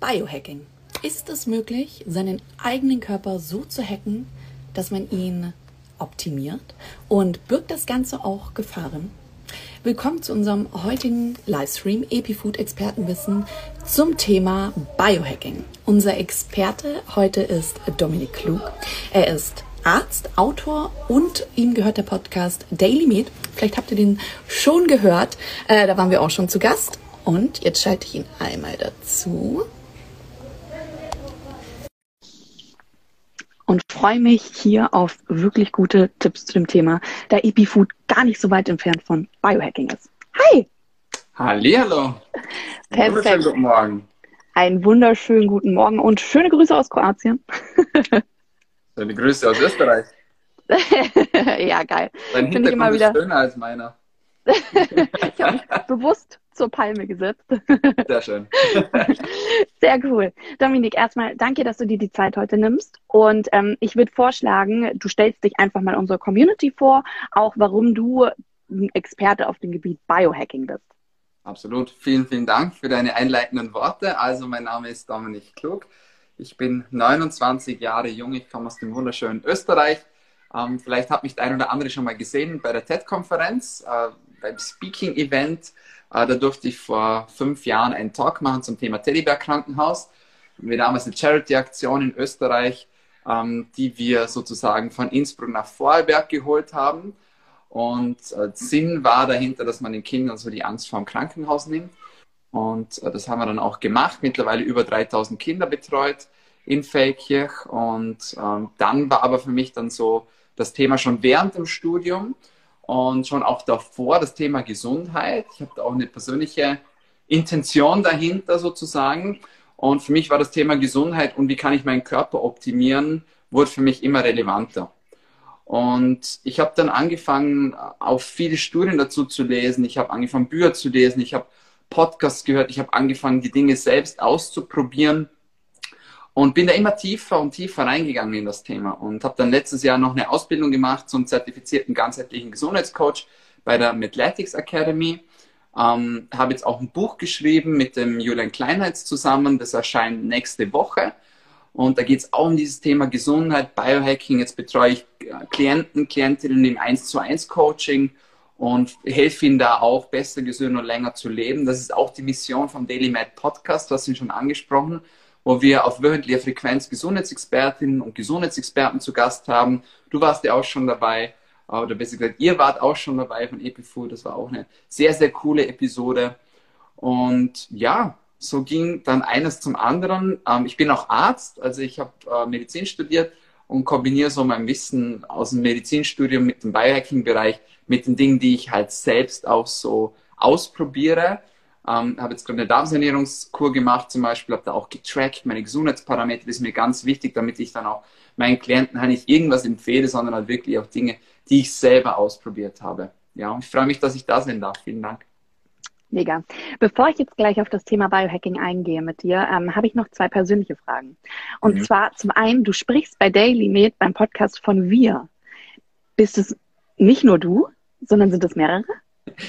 Biohacking. Ist es möglich, seinen eigenen Körper so zu hacken, dass man ihn optimiert? Und birgt das Ganze auch Gefahren? Willkommen zu unserem heutigen Livestream Epifood Expertenwissen zum Thema Biohacking. Unser Experte heute ist Dominik Klug. Er ist Arzt, Autor und ihm gehört der Podcast Daily Meat. Vielleicht habt ihr den schon gehört. Äh, da waren wir auch schon zu Gast. Und jetzt schalte ich ihn einmal dazu. Und freue mich hier auf wirklich gute Tipps zu dem Thema, da EpiFood gar nicht so weit entfernt von Biohacking ist. Hi! Hallihallo! Perfekt. Wunderschönen guten Morgen. Einen wunderschönen guten Morgen und schöne Grüße aus Kroatien. schöne Grüße aus Österreich. ja, geil. Dein Hintergrund immer wieder... ist schöner als meiner. ich habe mich bewusst zur Palme gesetzt. Sehr schön. Sehr cool. Dominik, erstmal danke, dass du dir die Zeit heute nimmst. Und ähm, ich würde vorschlagen, du stellst dich einfach mal unserer Community vor, auch warum du Experte auf dem Gebiet Biohacking bist. Absolut. Vielen, vielen Dank für deine einleitenden Worte. Also, mein Name ist Dominik Klug. Ich bin 29 Jahre jung. Ich komme aus dem wunderschönen Österreich. Ähm, vielleicht hat mich der ein oder andere schon mal gesehen bei der TED-Konferenz, äh, beim Speaking-Event. Äh, da durfte ich vor fünf Jahren einen Talk machen zum Thema Teddybär-Krankenhaus. Wir damals eine Charity-Aktion in Österreich, ähm, die wir sozusagen von Innsbruck nach Vorarlberg geholt haben. Und äh, Sinn war dahinter, dass man den Kindern so die Angst vor dem Krankenhaus nimmt. Und äh, das haben wir dann auch gemacht. Mittlerweile über 3000 Kinder betreut in Feldkirch. Und ähm, dann war aber für mich dann so das Thema schon während dem Studium und schon auch davor das Thema Gesundheit. Ich habe da auch eine persönliche Intention dahinter sozusagen. Und für mich war das Thema Gesundheit und wie kann ich meinen Körper optimieren, wurde für mich immer relevanter. Und ich habe dann angefangen, auch viele Studien dazu zu lesen. Ich habe angefangen, Bücher zu lesen. Ich habe Podcasts gehört. Ich habe angefangen, die Dinge selbst auszuprobieren und bin da immer tiefer und tiefer reingegangen in das Thema und habe dann letztes Jahr noch eine Ausbildung gemacht zum zertifizierten ganzheitlichen Gesundheitscoach bei der Medletics Academy. Ähm, habe jetzt auch ein Buch geschrieben mit dem Julian Kleinheits zusammen. Das erscheint nächste Woche. Und da geht es auch um dieses Thema Gesundheit, Biohacking. Jetzt betreue ich äh, Klienten, Klientinnen im 1 zu 1 Coaching und helfe ihnen da auch besser, gesünder und länger zu leben. Das ist auch die Mission vom Daily Med Podcast, was Sie schon angesprochen wo wir auf wöchentlicher Frequenz Gesundheitsexpertinnen und Gesundheitsexperten zu Gast haben. Du warst ja auch schon dabei, oder besser gesagt, ihr wart auch schon dabei von EpiFood. Das war auch eine sehr, sehr coole Episode. Und ja, so ging dann eines zum anderen. Ähm, ich bin auch Arzt, also ich habe äh, Medizin studiert und kombiniere so mein Wissen aus dem Medizinstudium mit dem Biohacking-Bereich mit den Dingen, die ich halt selbst auch so ausprobiere. Ähm, habe jetzt gerade eine Darmsanierungskur gemacht zum Beispiel, habe da auch getrackt, meine Gesundheitsparameter, das ist mir ganz wichtig, damit ich dann auch meinen Klienten halt nicht irgendwas empfehle, sondern halt wirklich auch Dinge, die ich selber ausprobiert habe. Ja, und ich freue mich, dass ich da sein darf. Vielen Dank. Mega. Bevor ich jetzt gleich auf das Thema Biohacking eingehe mit dir, ähm, habe ich noch zwei persönliche Fragen. Und mhm. zwar zum einen, du sprichst bei Daily Med beim Podcast von wir. Bist es nicht nur du, sondern sind es mehrere,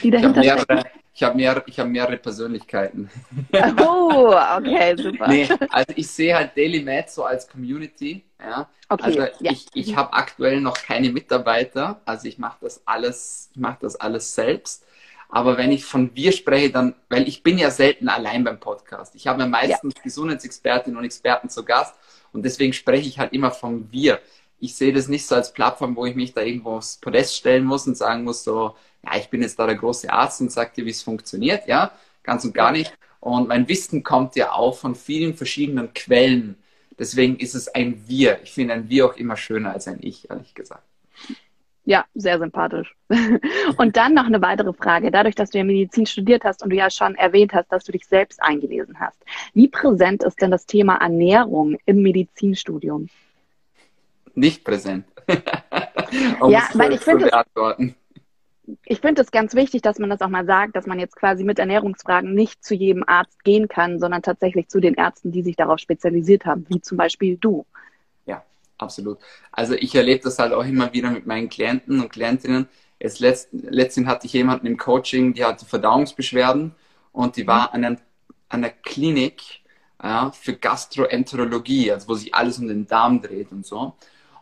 die dahinter stecken? Ich habe mehr, hab mehrere Persönlichkeiten. Oh, okay, super. Nee, also ich sehe halt Daily Med so als Community. Ja. Okay, also ja. ich, ich habe aktuell noch keine Mitarbeiter, also ich mache das alles, ich mache das alles selbst. Aber wenn ich von wir spreche, dann, weil ich bin ja selten allein beim Podcast. Ich habe meistens ja. Gesundheitsexpertinnen und Experten zu Gast und deswegen spreche ich halt immer von wir. Ich sehe das nicht so als Plattform, wo ich mich da irgendwo aufs Podest stellen muss und sagen muss, so, ja, ich bin jetzt da der große Arzt und sag dir, wie es funktioniert, ja, ganz und gar nicht. Und mein Wissen kommt ja auch von vielen verschiedenen Quellen. Deswegen ist es ein Wir. Ich finde ein Wir auch immer schöner als ein Ich, ehrlich gesagt. Ja, sehr sympathisch. Und dann noch eine weitere Frage. Dadurch, dass du ja Medizin studiert hast und du ja schon erwähnt hast, dass du dich selbst eingelesen hast. Wie präsent ist denn das Thema Ernährung im Medizinstudium? Nicht präsent. um ja, weil ich finde, ich finde es ganz wichtig, dass man das auch mal sagt, dass man jetzt quasi mit Ernährungsfragen nicht zu jedem Arzt gehen kann, sondern tatsächlich zu den Ärzten, die sich darauf spezialisiert haben, wie zum Beispiel du. Ja, absolut. Also ich erlebe das halt auch immer wieder mit meinen Klienten und Klientinnen. Jetzt letzt, letztens hatte ich jemanden im Coaching, die hatte Verdauungsbeschwerden und die war an, einem, an einer Klinik, ja, für Gastroenterologie, also wo sich alles um den Darm dreht und so.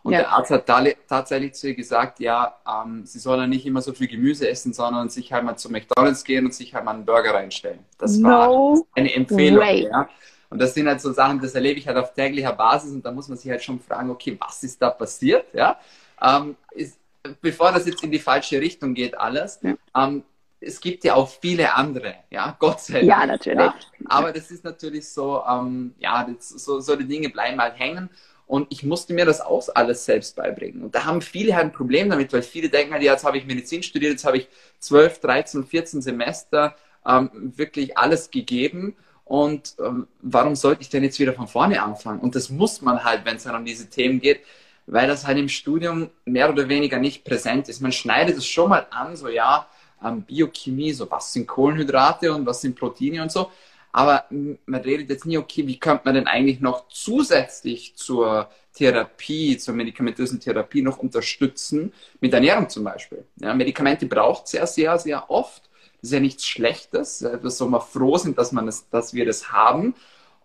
Und ja. der Arzt hat tatsächlich zu ihr gesagt, ja, ähm, sie soll dann nicht immer so viel Gemüse essen, sondern sich halt mal zu McDonalds gehen und sich halt mal einen Burger reinstellen. Das war no eine Empfehlung. Ja. Und das sind halt so Sachen, das erlebe ich halt auf täglicher Basis und da muss man sich halt schon fragen, okay, was ist da passiert? Ja? Ähm, ist, bevor das jetzt in die falsche Richtung geht, alles. Ja. Ähm, es gibt ja auch viele andere, ja, Gott sei Dank. Ja, natürlich. Ja. Aber das ist natürlich so, ähm, ja, das, so, so die Dinge bleiben halt hängen. Und ich musste mir das auch alles selbst beibringen. Und da haben viele halt ein Problem damit, weil viele denken halt, ja, jetzt habe ich Medizin studiert, jetzt habe ich 12, 13, 14 Semester ähm, wirklich alles gegeben. Und ähm, warum sollte ich denn jetzt wieder von vorne anfangen? Und das muss man halt, wenn es dann um diese Themen geht, weil das halt im Studium mehr oder weniger nicht präsent ist. Man schneidet es schon mal an, so ja, ähm, Biochemie, so was sind Kohlenhydrate und was sind Proteine und so. Aber man redet jetzt nie, okay, wie könnte man denn eigentlich noch zusätzlich zur Therapie, zur medikamentösen Therapie noch unterstützen, mit Ernährung zum Beispiel. Ja, Medikamente braucht sehr, sehr, sehr oft. Das ist ja nichts Schlechtes, dass wir froh sind, dass, man das, dass wir das haben.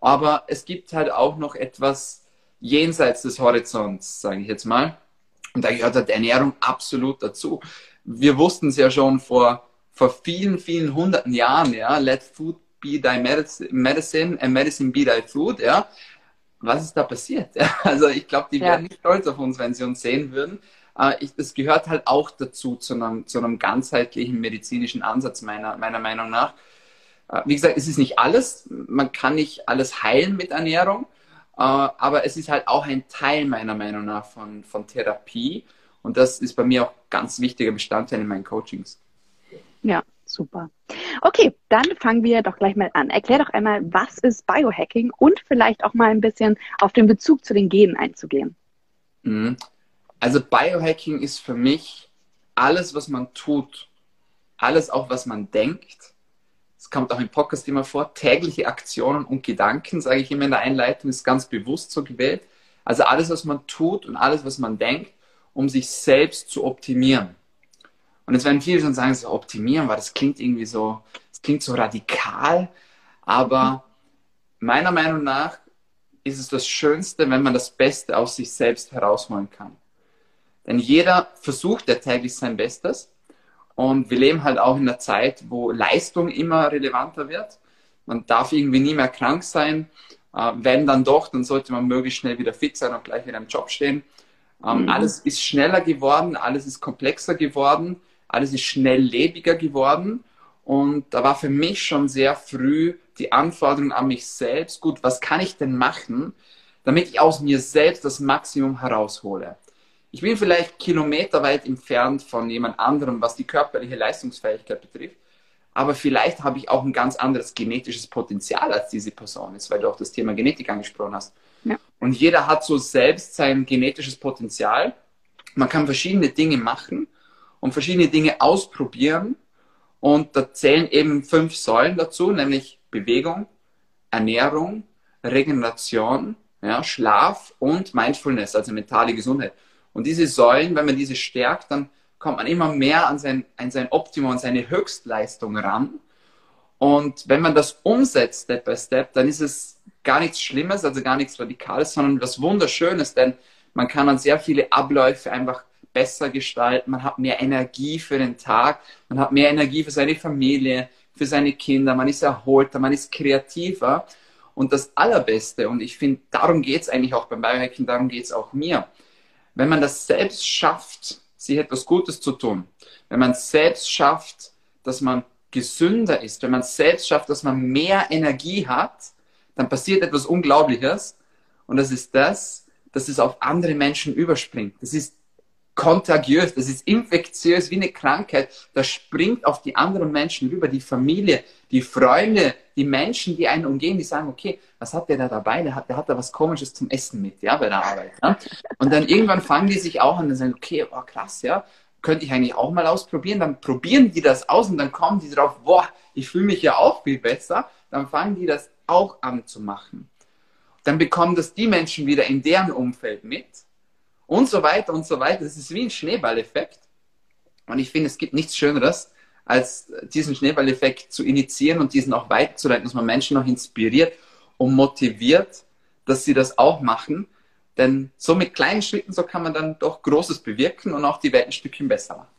Aber es gibt halt auch noch etwas jenseits des Horizonts, sage ich jetzt mal. Und da gehört halt Ernährung absolut dazu. Wir wussten es ja schon vor, vor vielen, vielen hunderten Jahren, ja, let food be thy medicine and medicine be thy food, ja. Was ist da passiert? Also ich glaube, die ja. wären nicht stolz auf uns, wenn sie uns sehen würden. Äh, ich, das gehört halt auch dazu, zu einem, zu einem ganzheitlichen medizinischen Ansatz, meiner, meiner Meinung nach. Äh, wie gesagt, es ist nicht alles. Man kann nicht alles heilen mit Ernährung. Äh, aber es ist halt auch ein Teil meiner Meinung nach von, von Therapie. Und das ist bei mir auch ganz wichtiger Bestandteil in meinen Coachings. Ja, super. Okay, dann fangen wir doch gleich mal an. Erklär doch einmal, was ist Biohacking und vielleicht auch mal ein bisschen auf den Bezug zu den Genen einzugehen. Mhm. Also Biohacking ist für mich alles, was man tut, alles auch, was man denkt. Es kommt auch im Podcast immer vor, tägliche Aktionen und Gedanken, sage ich immer in der Einleitung, ist ganz bewusst so gewählt. Also alles, was man tut und alles, was man denkt, um sich selbst zu optimieren. Und jetzt werden viele schon sagen, so optimieren, weil das klingt irgendwie so, das klingt so radikal, aber meiner Meinung nach ist es das Schönste, wenn man das Beste aus sich selbst herausholen kann. Denn jeder versucht ja täglich sein Bestes. Und wir leben halt auch in einer Zeit, wo Leistung immer relevanter wird. Man darf irgendwie nie mehr krank sein. Äh, wenn dann doch, dann sollte man möglichst schnell wieder fit sein und gleich wieder im Job stehen. Ähm, mhm. Alles ist schneller geworden, alles ist komplexer geworden, alles ist schnelllebiger geworden. Und da war für mich schon sehr früh die Anforderung an mich selbst, gut, was kann ich denn machen, damit ich aus mir selbst das Maximum heraushole ich bin vielleicht kilometerweit entfernt von jemand anderem, was die körperliche Leistungsfähigkeit betrifft, aber vielleicht habe ich auch ein ganz anderes genetisches Potenzial als diese Person ist, weil du auch das Thema Genetik angesprochen hast. Ja. Und jeder hat so selbst sein genetisches Potenzial. Man kann verschiedene Dinge machen und verschiedene Dinge ausprobieren. Und da zählen eben fünf Säulen dazu, nämlich Bewegung, Ernährung, Regeneration, ja, Schlaf und Mindfulness, also mentale Gesundheit. Und diese Säulen, wenn man diese stärkt, dann kommt man immer mehr an sein, an sein Optimum, an seine Höchstleistung ran. Und wenn man das umsetzt, Step by Step, dann ist es gar nichts Schlimmes, also gar nichts Radikales, sondern was Wunderschönes, denn man kann dann sehr viele Abläufe einfach besser gestalten, man hat mehr Energie für den Tag, man hat mehr Energie für seine Familie, für seine Kinder, man ist erholter, man ist kreativer. Und das Allerbeste, und ich finde, darum geht es eigentlich auch beim Biohacking, darum geht es auch mir wenn man das selbst schafft, sich etwas Gutes zu tun, wenn man selbst schafft, dass man gesünder ist, wenn man selbst schafft, dass man mehr Energie hat, dann passiert etwas Unglaubliches. Und das ist das, dass es auf andere Menschen überspringt. Das ist kontagiös, das ist infektiös wie eine Krankheit. Das springt auf die anderen Menschen rüber, die Familie, die Freunde, die Menschen, die einen umgehen, die sagen, okay, was hat der da dabei? Der hat, der hat da was Komisches zum Essen mit, ja, bei der Arbeit. Ja? Und dann irgendwann fangen die sich auch an und sagen, okay, oh, krass, ja, könnte ich eigentlich auch mal ausprobieren. Dann probieren die das aus und dann kommen die drauf, boah, ich fühle mich ja auch viel besser. Dann fangen die das auch an zu machen. Dann bekommen das die Menschen wieder in deren Umfeld mit und so weiter und so weiter. Das ist wie ein Schneeballeffekt. Und ich finde, es gibt nichts Schöneres, als diesen Schneeballeffekt zu initiieren und diesen auch weiterzuleiten, dass man Menschen noch inspiriert und motiviert, dass sie das auch machen. Denn so mit kleinen Schritten, so kann man dann doch Großes bewirken und auch die Welt ein Stückchen besser machen.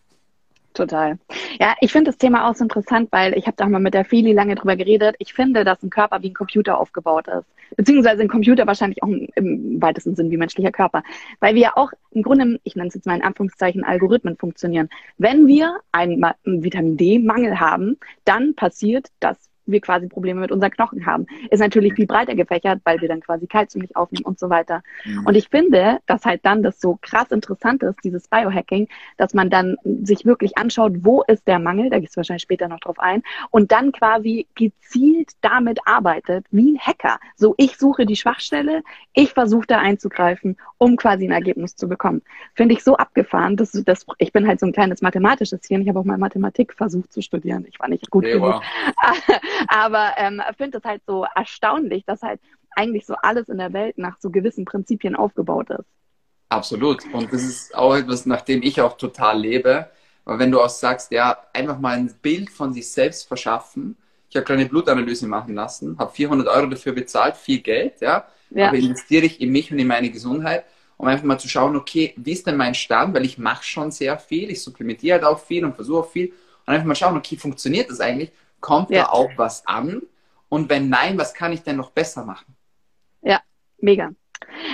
Total. Ja, ich finde das Thema auch so interessant, weil ich habe da mal mit der Feli lange drüber geredet. Ich finde, dass ein Körper wie ein Computer aufgebaut ist. Beziehungsweise ein Computer wahrscheinlich auch im weitesten Sinn wie menschlicher Körper. Weil wir ja auch im Grunde, ich nenne es jetzt mal in Anführungszeichen, Algorithmen funktionieren. Wenn wir einen Vitamin D-Mangel haben, dann passiert das wir quasi Probleme mit unseren Knochen haben. Ist natürlich viel breiter gefächert, weil wir dann quasi Kalzium nicht aufnehmen und so weiter. Mhm. Und ich finde, dass halt dann das so krass interessant ist, dieses Biohacking, dass man dann sich wirklich anschaut, wo ist der Mangel, da gehst du wahrscheinlich später noch drauf ein, und dann quasi gezielt damit arbeitet, wie ein Hacker. So, ich suche die Schwachstelle, ich versuche da einzugreifen, um quasi ein Ergebnis zu bekommen. Finde ich so abgefahren, dass das, ich bin halt so ein kleines mathematisches Hirn, ich habe auch mal Mathematik versucht zu studieren, ich war nicht gut okay, genug. Wow. Aber ähm, finde es halt so erstaunlich, dass halt eigentlich so alles in der Welt nach so gewissen Prinzipien aufgebaut ist. Absolut. Und das ist auch etwas, nach dem ich auch total lebe. Aber wenn du auch sagst, ja, einfach mal ein Bild von sich selbst verschaffen. Ich habe eine Blutanalyse machen lassen, habe 400 Euro dafür bezahlt, viel Geld, ja. ja. Aber investiere ich in mich und in meine Gesundheit, um einfach mal zu schauen, okay, wie ist denn mein Stand? Weil ich mache schon sehr viel, ich supplementiere halt auch viel und versuche auch viel. Und einfach mal schauen, okay, funktioniert das eigentlich? Kommt ja. da auch was an? Und wenn nein, was kann ich denn noch besser machen? Ja, mega.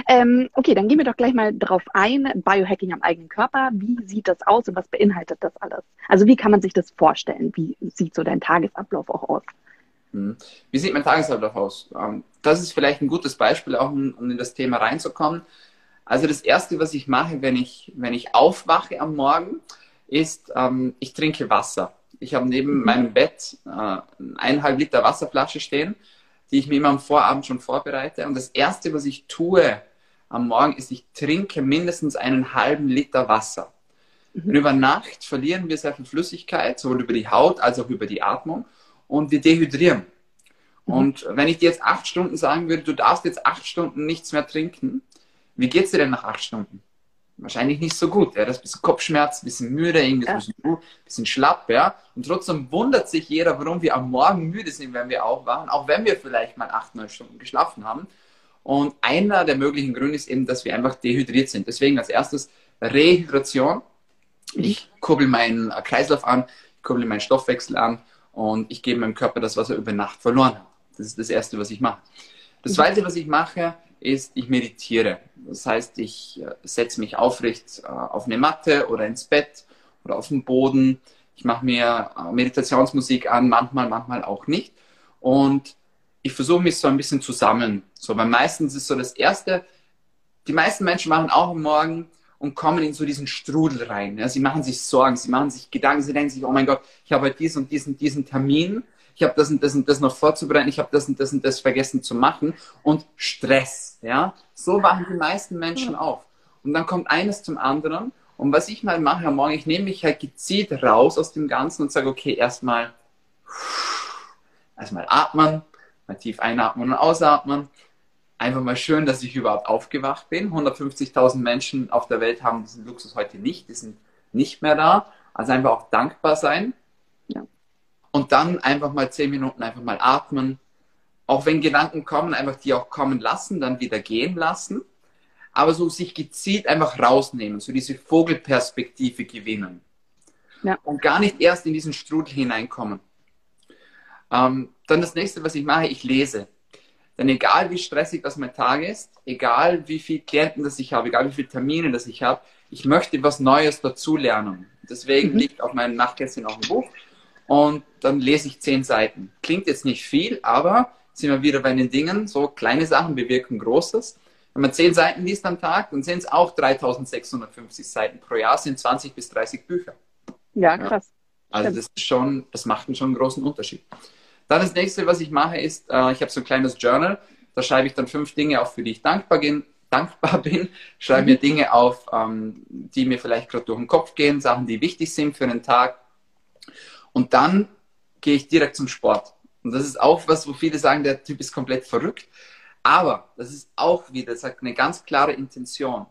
Ähm, okay, dann gehen wir doch gleich mal drauf ein. Biohacking am eigenen Körper. Wie sieht das aus und was beinhaltet das alles? Also wie kann man sich das vorstellen? Wie sieht so dein Tagesablauf auch aus? Hm. Wie sieht mein Tagesablauf aus? Ähm, das ist vielleicht ein gutes Beispiel, auch um in das Thema reinzukommen. Also das Erste, was ich mache, wenn ich, wenn ich aufwache am Morgen, ist, ähm, ich trinke Wasser. Ich habe neben mhm. meinem Bett äh, eineinhalb Liter Wasserflasche stehen, die ich mir immer am Vorabend schon vorbereite. Und das Erste, was ich tue am Morgen, ist, ich trinke mindestens einen halben Liter Wasser. Mhm. Und über Nacht verlieren wir sehr viel Flüssigkeit, sowohl über die Haut als auch über die Atmung. Und wir dehydrieren. Mhm. Und wenn ich dir jetzt acht Stunden sagen würde, du darfst jetzt acht Stunden nichts mehr trinken, wie geht es dir denn nach acht Stunden? Wahrscheinlich nicht so gut. Ja, das ist ein bisschen Kopfschmerz, ein bisschen müde, irgendwie ja. ein bisschen, bisschen schlapp, ja. Und trotzdem wundert sich jeder, warum wir am Morgen müde sind, wenn wir aufwachen, auch wenn wir vielleicht mal acht, neun Stunden geschlafen haben. Und einer der möglichen Gründe ist eben, dass wir einfach dehydriert sind. Deswegen als erstes Rehydration. Ich kurbel meinen Kreislauf an, ich kurbel meinen Stoffwechsel an und ich gebe meinem Körper das, was er über Nacht verloren hat. Das ist das Erste, was ich mache. Das Zweite, was ich mache, ist, ich meditiere. Das heißt, ich äh, setze mich aufrecht äh, auf eine Matte oder ins Bett oder auf den Boden. Ich mache mir äh, Meditationsmusik an, manchmal, manchmal auch nicht. Und ich versuche mich so ein bisschen zusammen. So, weil meistens ist so das Erste, die meisten Menschen machen auch am Morgen und kommen in so diesen Strudel rein. Ja, sie machen sich Sorgen, sie machen sich Gedanken, sie denken sich, oh mein Gott, ich habe heute diesen und diesen, diesen Termin ich habe das und das und das noch vorzubereiten, ich habe das und das und das vergessen zu machen und Stress, ja. So wachen die meisten Menschen auf. Und dann kommt eines zum anderen und was ich mal mache am Morgen, ich nehme mich halt gezielt raus aus dem Ganzen und sage, okay, erstmal erstmal atmen, mal tief einatmen und ausatmen. Einfach mal schön, dass ich überhaupt aufgewacht bin. 150.000 Menschen auf der Welt haben diesen Luxus heute nicht, die sind nicht mehr da. Also einfach auch dankbar sein. Und dann einfach mal zehn Minuten einfach mal atmen. Auch wenn Gedanken kommen, einfach die auch kommen lassen, dann wieder gehen lassen. Aber so sich gezielt einfach rausnehmen, so diese Vogelperspektive gewinnen. Ja. Und gar nicht erst in diesen Strudel hineinkommen. Ähm, dann das nächste, was ich mache, ich lese. Denn egal wie stressig das mein Tag ist, egal wie viele Klienten das ich habe, egal wie viele Termine das ich habe, ich möchte was Neues dazulernen. Deswegen mhm. liegt auf meinem Nachtkästchen auch ein Buch und dann lese ich zehn Seiten. Klingt jetzt nicht viel, aber sind wir wieder bei den Dingen, so kleine Sachen bewirken Großes. Wenn man zehn Seiten liest am Tag, dann sind es auch 3650 Seiten pro Jahr, sind 20 bis 30 Bücher. Ja, krass. Ja. Also das ist schon, das macht schon einen großen Unterschied. Dann das nächste, was ich mache, ist, äh, ich habe so ein kleines Journal, da schreibe ich dann fünf Dinge auf, für die ich dankbar bin, dankbar bin, schreibe mhm. mir Dinge auf, ähm, die mir vielleicht gerade durch den Kopf gehen, Sachen, die wichtig sind für den Tag. Und dann gehe ich direkt zum Sport. Und das ist auch was, wo viele sagen, der Typ ist komplett verrückt. Aber das ist auch wieder, das hat eine ganz klare Intention.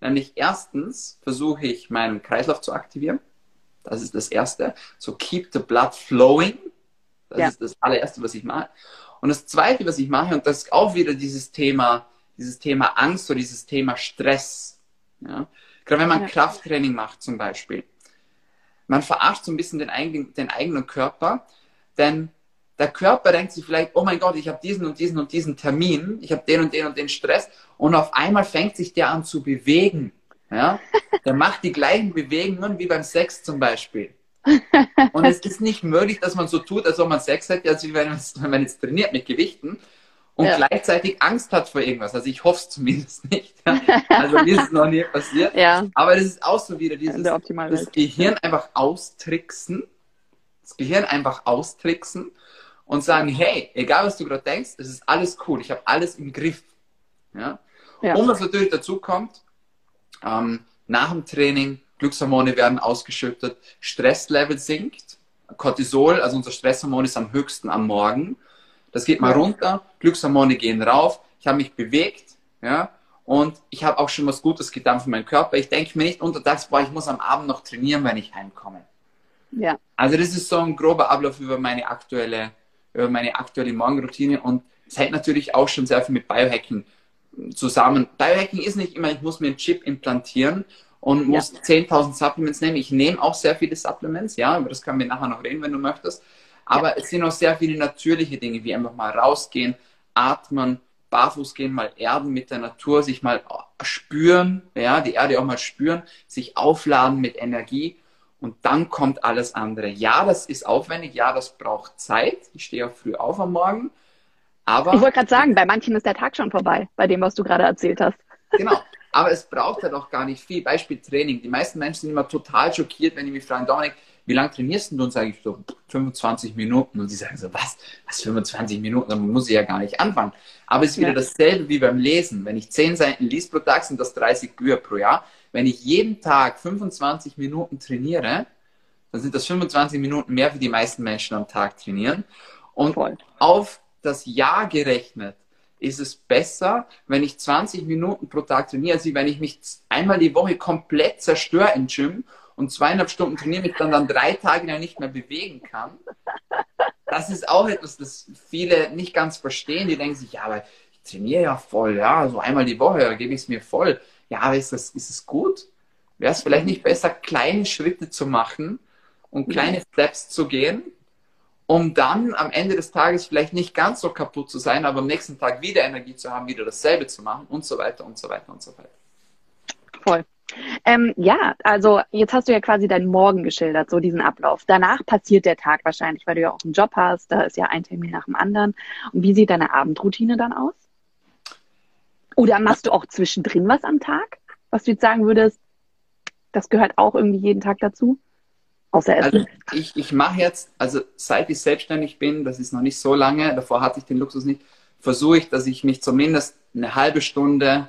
Nämlich erstens versuche ich meinen Kreislauf zu aktivieren. Das ist das Erste. So keep the blood flowing. Das ja. ist das allererste, was ich mache. Und das Zweite, was ich mache, und das ist auch wieder dieses Thema, dieses Thema Angst oder dieses Thema Stress. Ja? Gerade wenn man ja. Krafttraining macht zum Beispiel. Man verarscht so ein bisschen den eigenen, den eigenen Körper, denn der Körper denkt sich vielleicht, oh mein Gott, ich habe diesen und diesen und diesen Termin, ich habe den und den und den Stress und auf einmal fängt sich der an zu bewegen. Ja? Der macht die gleichen Bewegungen wie beim Sex zum Beispiel. Und es ist nicht möglich, dass man so tut, als ob man Sex hätte, als wenn man jetzt trainiert mit Gewichten und ja. gleichzeitig Angst hat vor irgendwas. Also ich hoffe es zumindest nicht. Ja? Also mir ist es noch nie passiert. Ja. Aber das ist auch so wieder dieses das Gehirn einfach austricksen, das Gehirn einfach austricksen und sagen, hey, egal was du gerade denkst, es ist alles cool, ich habe alles im Griff. Ja? ja. Und was natürlich dazu kommt, ähm, nach dem Training, Glückshormone werden ausgeschüttet, Stresslevel sinkt, Cortisol, also unser Stresshormon ist am höchsten am Morgen. Das geht mal ja. runter, Glückshormone gehen rauf, ich habe mich bewegt, ja, und ich habe auch schon was Gutes getan für meinen Körper. Ich denke mir nicht untertags, boah, ich muss am Abend noch trainieren, wenn ich heimkomme. Ja. Also das ist so ein grober Ablauf über meine aktuelle über meine aktuelle Morgenroutine und es hängt natürlich auch schon sehr viel mit Biohacking zusammen. Biohacking ist nicht immer, ich muss mir einen Chip implantieren und muss ja. 10.000 Supplements nehmen. Ich nehme auch sehr viele Supplements, ja, aber das können wir nachher noch reden, wenn du möchtest. Aber ja. es sind auch sehr viele natürliche Dinge, wie einfach mal rausgehen, atmen, barfuß gehen, mal erden mit der Natur, sich mal spüren, ja, die Erde auch mal spüren, sich aufladen mit Energie und dann kommt alles andere. Ja, das ist aufwendig, ja, das braucht Zeit. Ich stehe auch früh auf am Morgen. Aber ich wollte gerade sagen, bei manchen ist der Tag schon vorbei, bei dem, was du gerade erzählt hast. Genau. Aber es braucht halt auch gar nicht viel. Beispiel Training. Die meisten Menschen sind immer total schockiert, wenn die mich fragen, Dominik, wie lange trainierst du? Und sage ich so 25 Minuten. Und die sagen so, was? Was 25 Minuten? Dann muss ich ja gar nicht anfangen. Aber es ist wieder ja. dasselbe wie beim Lesen. Wenn ich 10 Seiten liest pro Tag, sind das 30 Bücher pro Jahr. Wenn ich jeden Tag 25 Minuten trainiere, dann sind das 25 Minuten mehr, wie die meisten Menschen am Tag trainieren. Und Voll. auf das Jahr gerechnet ist es besser, wenn ich 20 Minuten pro Tag trainiere, als wenn ich mich einmal die Woche komplett zerstöre im Gym und zweieinhalb Stunden trainiere, mich dann, dann drei Tage lang nicht mehr bewegen kann. Das ist auch etwas, das viele nicht ganz verstehen. Die denken sich, ja, aber ich trainiere ja voll, ja, so einmal die Woche, da gebe ich es mir voll ja, aber ist, das, ist es gut? Wäre es vielleicht nicht besser, kleine Schritte zu machen und kleine Steps zu gehen, um dann am Ende des Tages vielleicht nicht ganz so kaputt zu sein, aber am nächsten Tag wieder Energie zu haben, wieder dasselbe zu machen und so weiter und so weiter und so weiter. Voll. Ähm, ja, also jetzt hast du ja quasi deinen Morgen geschildert, so diesen Ablauf. Danach passiert der Tag wahrscheinlich, weil du ja auch einen Job hast, da ist ja ein Termin nach dem anderen. Und wie sieht deine Abendroutine dann aus? Oder machst du auch zwischendrin was am Tag? Was du jetzt sagen würdest, das gehört auch irgendwie jeden Tag dazu? Außer Essen. Also ich, ich mache jetzt, also seit ich selbstständig bin, das ist noch nicht so lange, davor hatte ich den Luxus nicht, versuche ich, dass ich mich zumindest eine halbe Stunde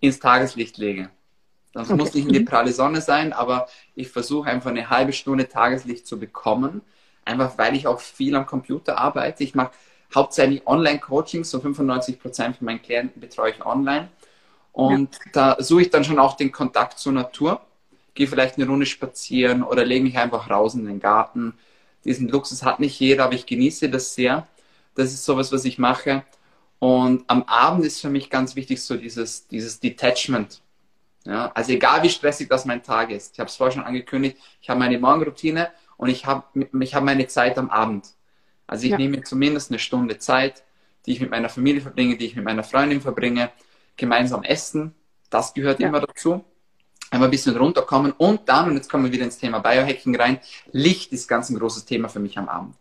ins Tageslicht lege. Das okay. muss nicht in die pralle Sonne sein, aber ich versuche einfach eine halbe Stunde Tageslicht zu bekommen. Einfach weil ich auch viel am Computer arbeite. Ich mache hauptsächlich Online-Coachings, so 95 Prozent von meinen Klienten betreue ich online. Und ja. da suche ich dann schon auch den Kontakt zur Natur. Gehe vielleicht eine Runde spazieren oder lege mich einfach raus in den Garten. Diesen Luxus hat nicht jeder, aber ich genieße das sehr. Das ist sowas, was ich mache. Und am Abend ist für mich ganz wichtig so dieses, dieses Detachment. Ja, also egal wie stressig das mein Tag ist. Ich habe es vorher schon angekündigt, ich habe meine Morgenroutine und ich habe ich hab meine Zeit am Abend. Also ich ja. nehme zumindest eine Stunde Zeit, die ich mit meiner Familie verbringe, die ich mit meiner Freundin verbringe, gemeinsam essen. Das gehört ja. immer dazu. Einmal ein bisschen runterkommen und dann, und jetzt kommen wir wieder ins Thema Biohacking rein, Licht ist ganz ein großes Thema für mich am Abend.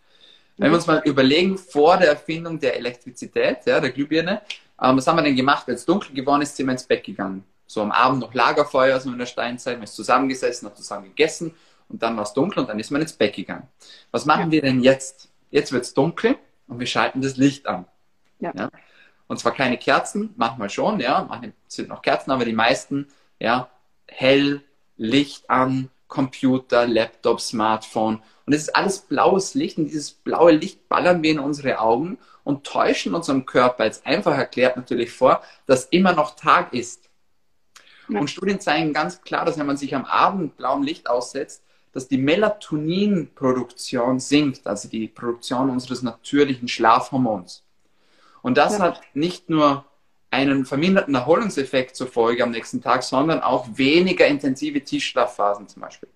Wenn wir uns mal überlegen, vor der Erfindung der Elektrizität, ja, der Glühbirne, ähm, was haben wir denn gemacht? Wenn es dunkel geworden ist, sind wir ins Bett gegangen. So am Abend noch Lagerfeuer, so in der Steinzeit, man ist zusammengesessen, hat zusammen gegessen und dann war es dunkel und dann ist man ins Bett gegangen. Was machen ja. wir denn jetzt? Jetzt wird es dunkel und wir schalten das Licht an. Ja. ja. Und zwar keine Kerzen, manchmal schon, ja, manchmal sind noch Kerzen, aber die meisten, ja, hell, Licht an, Computer, Laptop, Smartphone. Und es ist alles blaues Licht und dieses blaue Licht ballern wir in unsere Augen und täuschen unserem Körper jetzt einfach erklärt natürlich vor, dass immer noch Tag ist. Ja. Und Studien zeigen ganz klar, dass wenn man sich am Abend blauem Licht aussetzt, dass die Melatoninproduktion sinkt, also die Produktion unseres natürlichen Schlafhormons. Und das ja. hat nicht nur einen verminderten Erholungseffekt zur Folge am nächsten Tag, sondern auch weniger intensive Tiefschlafphasen zum Beispiel.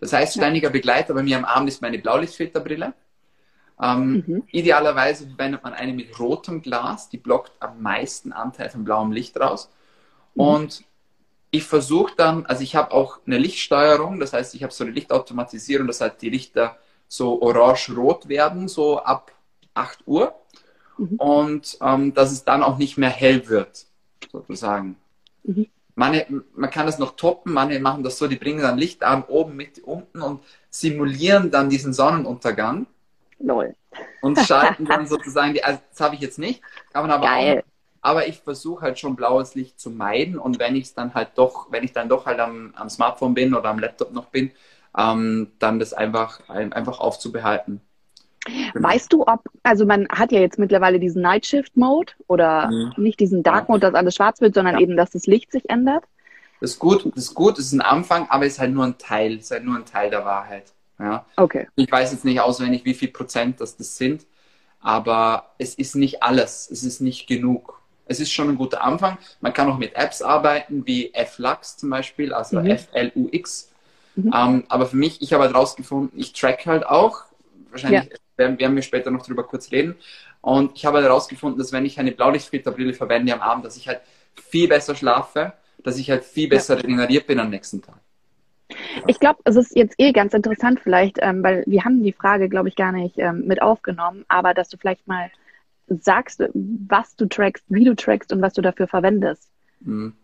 Das heißt, ständiger Begleiter bei mir am Abend ist meine Blaulichtfilterbrille. Ähm, mhm. Idealerweise verwendet man eine mit rotem Glas, die blockt am meisten Anteil von blauem Licht raus. Mhm. Und ich versuche dann, also ich habe auch eine Lichtsteuerung, das heißt, ich habe so eine Lichtautomatisierung, dass halt die Lichter so orange-rot werden, so ab 8 Uhr. Mhm. Und ähm, dass es dann auch nicht mehr hell wird, sozusagen. Mhm. Meine, man kann das noch toppen, manche machen das so, die bringen dann Licht an, oben, mit, unten und simulieren dann diesen Sonnenuntergang. Lol. Und schalten dann sozusagen die, also das habe ich jetzt nicht, kann man aber Geil. auch. Aber ich versuche halt schon blaues Licht zu meiden und wenn ich es dann halt doch, wenn ich dann doch halt am, am Smartphone bin oder am Laptop noch bin, ähm, dann das einfach, einfach aufzubehalten. Genau. Weißt du, ob, also man hat ja jetzt mittlerweile diesen Night Shift Mode oder mhm. nicht diesen Dark Mode, dass alles schwarz wird, sondern ja. eben, dass das Licht sich ändert? Das ist gut, das ist gut, das ist ein Anfang, aber es ist halt nur ein Teil, es ist halt nur ein Teil der Wahrheit. Ja. Okay. Ich weiß jetzt nicht auswendig, wie viel Prozent das, das sind, aber es ist nicht alles, es ist nicht genug. Es ist schon ein guter Anfang. Man kann auch mit Apps arbeiten, wie FLux zum Beispiel, also mhm. F-L-U-X. Mhm. Ähm, aber für mich, ich habe halt rausgefunden, ich track halt auch. Wahrscheinlich ja. werden, werden wir später noch drüber kurz reden. Und ich habe halt herausgefunden, dass wenn ich eine Blaulichtfilterbrille verwende am Abend, dass ich halt viel besser schlafe, dass ich halt viel besser ja. regeneriert bin am nächsten Tag. Ich glaube, es ist jetzt eh ganz interessant vielleicht, ähm, weil wir haben die Frage, glaube ich, gar nicht ähm, mit aufgenommen, aber dass du vielleicht mal sagst, was du trackst, wie du trackst und was du dafür verwendest. Mhm.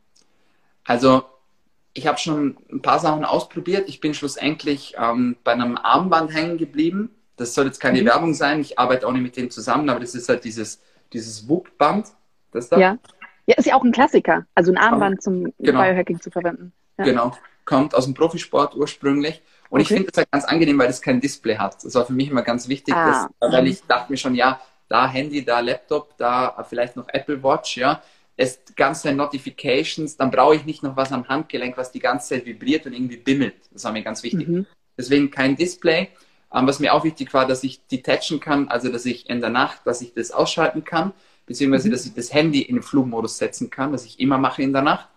Also ich habe schon ein paar Sachen ausprobiert. Ich bin schlussendlich ähm, bei einem Armband hängen geblieben. Das soll jetzt keine mhm. Werbung sein. Ich arbeite auch nicht mit dem zusammen, aber das ist halt dieses, dieses WUP-Band. Das da. Ja. ja, ist ja auch ein Klassiker. Also ein Armband zum genau. Biohacking zu verwenden. Ja. Genau. Kommt aus dem Profisport ursprünglich. Und okay. ich finde das halt ganz angenehm, weil das kein Display hat. Das war für mich immer ganz wichtig, ah. dass, weil ich dachte mir schon, ja, da Handy, da Laptop, da vielleicht noch Apple Watch, ja es ganze Notifications, dann brauche ich nicht noch was am Handgelenk, was die ganze Zeit vibriert und irgendwie bimmelt. Das war mir ganz wichtig. Mhm. Deswegen kein Display. Ähm, was mir auch wichtig war, dass ich detachen kann, also dass ich in der Nacht, dass ich das ausschalten kann, beziehungsweise mhm. dass ich das Handy in den Flugmodus setzen kann, was ich immer mache in der Nacht.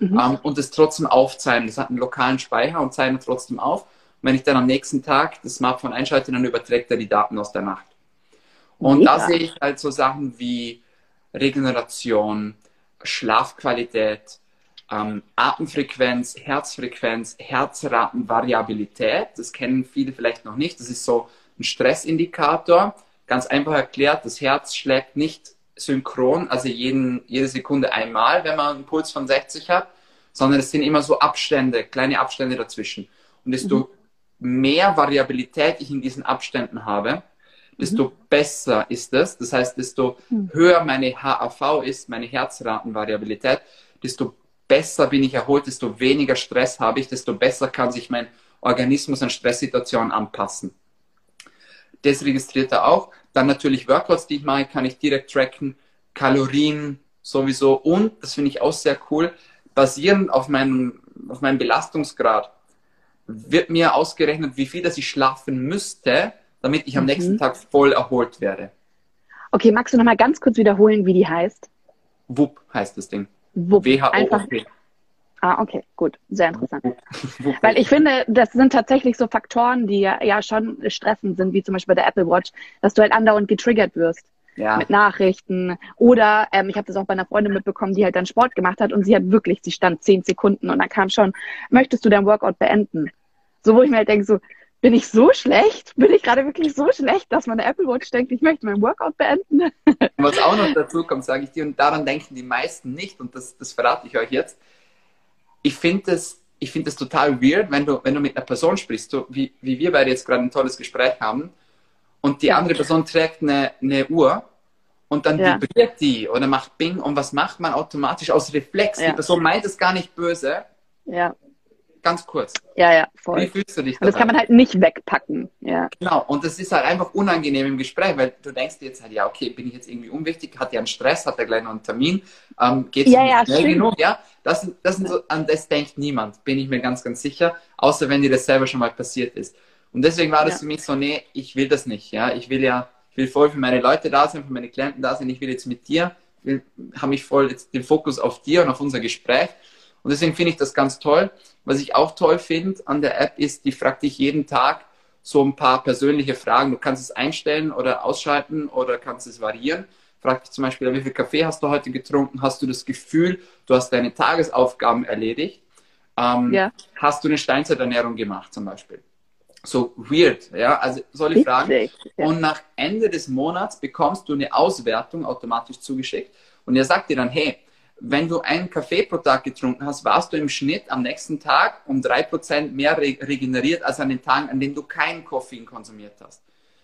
Mhm. Ähm, und es trotzdem aufzeichnen. Das hat einen lokalen Speicher und zeichnet trotzdem auf. Und wenn ich dann am nächsten Tag das Smartphone einschalte, dann überträgt er die Daten aus der Nacht. Und Mega. da sehe ich halt so Sachen wie Regeneration, Schlafqualität, ähm, Atemfrequenz, Herzfrequenz, Herzratenvariabilität. Das kennen viele vielleicht noch nicht. Das ist so ein Stressindikator. Ganz einfach erklärt, das Herz schlägt nicht synchron, also jeden, jede Sekunde einmal, wenn man einen Puls von 60 hat, sondern es sind immer so Abstände, kleine Abstände dazwischen. Und desto mhm. mehr Variabilität ich in diesen Abständen habe, desto mhm. besser ist es. Das heißt, desto mhm. höher meine HAV ist, meine Herzratenvariabilität, desto besser bin ich erholt, desto weniger Stress habe ich, desto besser kann sich mein Organismus an Stresssituationen anpassen. Das registriert er auch. Dann natürlich Workouts, die ich mache, kann ich direkt tracken, Kalorien sowieso und, das finde ich auch sehr cool, basierend auf meinem, auf meinem Belastungsgrad wird mir ausgerechnet, wie viel das ich schlafen müsste, damit ich am mhm. nächsten Tag voll erholt werde. Okay, magst du nochmal ganz kurz wiederholen, wie die heißt? WUP heißt das Ding. WUP. W-H-O-P. Ah, okay, gut, sehr interessant. Weil ich finde, das sind tatsächlich so Faktoren, die ja, ja schon stressend sind, wie zum Beispiel bei der Apple Watch, dass du halt andauernd getriggert wirst. Ja. Mit Nachrichten. Oder ähm, ich habe das auch bei einer Freundin mitbekommen, die halt dann Sport gemacht hat und sie hat wirklich, sie stand zehn Sekunden und dann kam schon, möchtest du dein Workout beenden? So, wo ich mir halt denke, so, bin ich so schlecht? Bin ich gerade wirklich so schlecht, dass meine Apple Watch denkt, ich möchte mein Workout beenden? Was auch noch dazu kommt, sage ich dir, und daran denken die meisten nicht, und das, das verrate ich euch jetzt. Ich finde es ich finde es total weird, wenn du, wenn du mit einer Person sprichst, so wie, wie wir beide jetzt gerade ein tolles Gespräch haben, und die ja. andere Person trägt eine, eine Uhr und dann ja. vibriert die oder macht Bing und was macht man automatisch aus Reflex? Ja. Die Person meint es gar nicht böse. Ja ganz kurz. Ja, ja, voll. Wie fühlst du dich dabei? Das kann man halt nicht wegpacken. Ja. Genau, und das ist halt einfach unangenehm im Gespräch, weil du denkst dir jetzt halt, ja, okay, bin ich jetzt irgendwie unwichtig, hat er einen Stress, hat er gleich noch einen Termin, ähm, geht es ja, ja, schnell genug? Ja, das, das sind so, an das denkt niemand, bin ich mir ganz, ganz sicher, außer wenn dir das selber schon mal passiert ist. Und deswegen war das ja. für mich so, nee, ich will das nicht, ja, ich will ja, ich will voll für meine Leute da sein, für meine Klienten da sein, ich will jetzt mit dir, will, habe mich voll jetzt den Fokus auf dir und auf unser Gespräch. Und deswegen finde ich das ganz toll. Was ich auch toll finde an der App ist, die fragt dich jeden Tag so ein paar persönliche Fragen. Du kannst es einstellen oder ausschalten oder kannst es variieren. Frag dich zum Beispiel, wie viel Kaffee hast du heute getrunken? Hast du das Gefühl, du hast deine Tagesaufgaben erledigt? Ähm, ja. Hast du eine Steinzeiternährung gemacht zum Beispiel? So weird, ja, also solche Fragen. Ja. Und nach Ende des Monats bekommst du eine Auswertung automatisch zugeschickt und er sagt dir dann, hey, wenn du einen Kaffee pro Tag getrunken hast, warst du im Schnitt am nächsten Tag um drei Prozent mehr re regeneriert als an den Tagen, an denen du keinen Koffein konsumiert hast.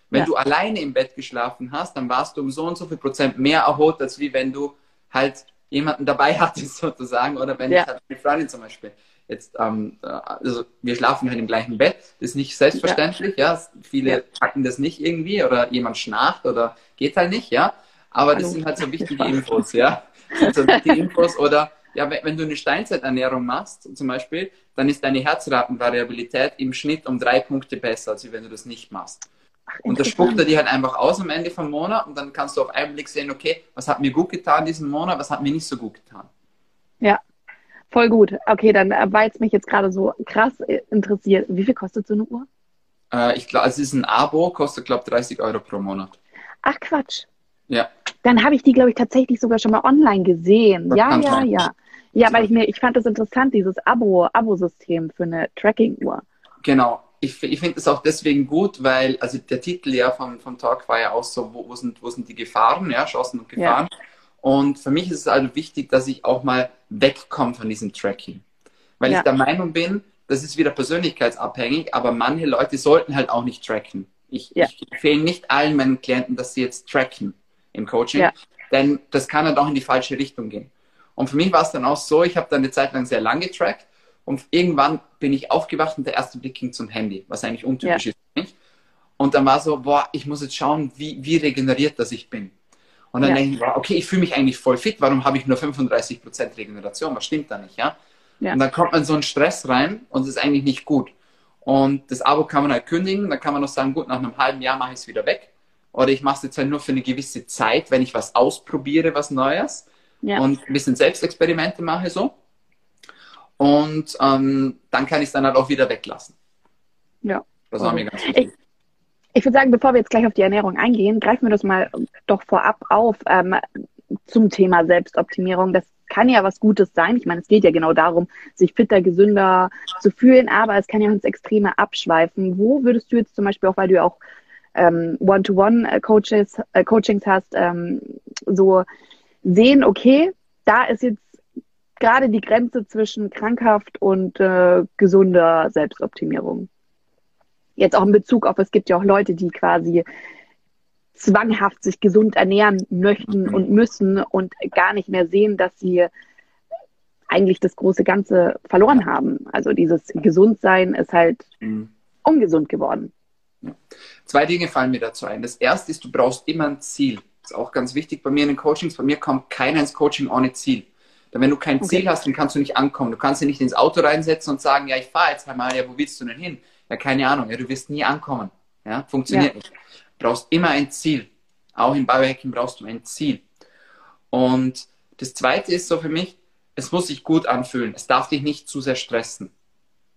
Wenn ja. du alleine im Bett geschlafen hast, dann warst du um so und so viel Prozent mehr erholt, als wie wenn du halt jemanden dabei hattest sozusagen oder wenn ja. ich halt eine Freundin zum Beispiel jetzt, ähm, also wir schlafen halt im gleichen Bett, das ist nicht selbstverständlich, ja, ja. viele ja. packen das nicht irgendwie oder jemand schnarcht oder geht halt nicht, ja, aber das sind halt so wichtige Infos, ja, sind wichtige Infos oder ja, wenn, du eine Steinzeiternährung machst, zum Beispiel, dann ist deine Herzratenvariabilität im Schnitt um drei Punkte besser, als wenn du das nicht machst. Ach, und das spuckt er dir halt einfach aus am Ende vom Monat und dann kannst du auf einen Blick sehen, okay, was hat mir gut getan diesen Monat, was hat mir nicht so gut getan. Ja, Voll gut. Okay, dann, äh, weil es mich jetzt gerade so krass äh, interessiert, wie viel kostet so eine Uhr? Äh, ich glaube, es ist ein Abo, kostet, glaube ich, 30 Euro pro Monat. Ach, Quatsch. Ja. Dann habe ich die, glaube ich, tatsächlich sogar schon mal online gesehen. Das ja, ja, ja. Ja, weil ich mir, ich fand das interessant, dieses Abo, Abo-System für eine Tracking-Uhr. Genau. Ich, ich finde es auch deswegen gut, weil, also der Titel ja vom, vom Talk war ja auch so, wo, wo, sind, wo sind die Gefahren, ja, Chancen und Gefahren. Ja. Und für mich ist es also wichtig, dass ich auch mal wegkomme von diesem Tracking. Weil ja. ich der Meinung bin, das ist wieder persönlichkeitsabhängig, aber manche Leute sollten halt auch nicht tracken. Ich, ja. ich empfehle nicht allen meinen Klienten, dass sie jetzt tracken im Coaching, ja. denn das kann dann auch in die falsche Richtung gehen. Und für mich war es dann auch so, ich habe dann eine Zeit lang sehr lange getrackt und irgendwann bin ich aufgewacht und der erste Blick ging zum Handy, was eigentlich untypisch ist für mich. Und dann war so, boah, ich muss jetzt schauen, wie, wie regeneriert das ich bin. Und dann ja. denke ich, okay, ich fühle mich eigentlich voll fit, warum habe ich nur 35% Regeneration? Was stimmt da nicht, ja? ja? Und dann kommt man so einen Stress rein und es ist eigentlich nicht gut. Und das Abo kann man halt kündigen, dann kann man noch sagen, gut, nach einem halben Jahr mache ich es wieder weg. Oder ich mache es jetzt halt nur für eine gewisse Zeit, wenn ich was ausprobiere, was Neues. Ja. Und ein bisschen Selbstexperimente mache so. Und ähm, dann kann ich es dann halt auch wieder weglassen. Ja. Das war mir ganz wichtig. Ich würde sagen, bevor wir jetzt gleich auf die Ernährung eingehen, greifen wir das mal doch vorab auf ähm, zum Thema Selbstoptimierung. Das kann ja was Gutes sein. Ich meine, es geht ja genau darum, sich fitter, gesünder zu fühlen, aber es kann ja ins Extreme abschweifen. Wo würdest du jetzt zum Beispiel auch, weil du ja auch ähm, One-to-One-Coaches, äh, Coachings hast, ähm, so sehen, okay, da ist jetzt gerade die Grenze zwischen krankhaft und äh, gesunder Selbstoptimierung jetzt auch in Bezug auf, es gibt ja auch Leute, die quasi zwanghaft sich gesund ernähren möchten und müssen und gar nicht mehr sehen, dass sie eigentlich das große Ganze verloren haben. Also dieses Gesundsein ist halt mhm. ungesund geworden. Zwei Dinge fallen mir dazu ein. Das erste ist, du brauchst immer ein Ziel. Das ist auch ganz wichtig bei mir in den Coachings. Bei mir kommt keiner ins Coaching ohne Ziel. Denn wenn du kein okay. Ziel hast, dann kannst du nicht ankommen. Du kannst dich nicht ins Auto reinsetzen und sagen, ja, ich fahre jetzt einmal, ja, wo willst du denn hin? Ja, keine Ahnung, ja, du wirst nie ankommen. Ja, funktioniert ja. nicht. Du brauchst immer ein Ziel. Auch im Biohacking brauchst du ein Ziel. Und das zweite ist so für mich, es muss sich gut anfühlen. Es darf dich nicht zu sehr stressen.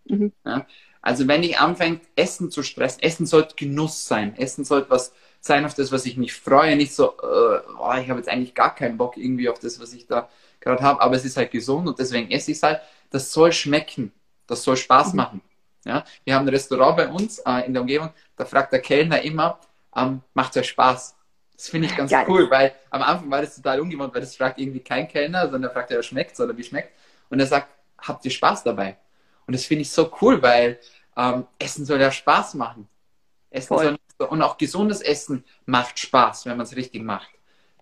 Mhm. Ja? Also wenn ich anfängt, Essen zu stressen, Essen sollte Genuss sein. Essen sollte was sein, auf das, was ich mich freue. Nicht so, äh, oh, ich habe jetzt eigentlich gar keinen Bock irgendwie auf das, was ich da gerade habe, aber es ist halt gesund und deswegen esse ich es halt. Das soll schmecken. Das soll Spaß mhm. machen. Ja? Wir haben ein Restaurant bei uns äh, in der Umgebung, da fragt der Kellner immer, ähm, macht euch Spaß? Das finde ich ganz Geil. cool, weil am Anfang war das total ungewohnt, weil das fragt irgendwie kein Kellner, sondern fragt er, schmeckt oder wie schmeckt? Und er sagt, habt ihr Spaß dabei? Und das finde ich so cool, weil ähm, Essen soll ja Spaß machen. Essen soll, und auch gesundes Essen macht Spaß, wenn man es richtig macht.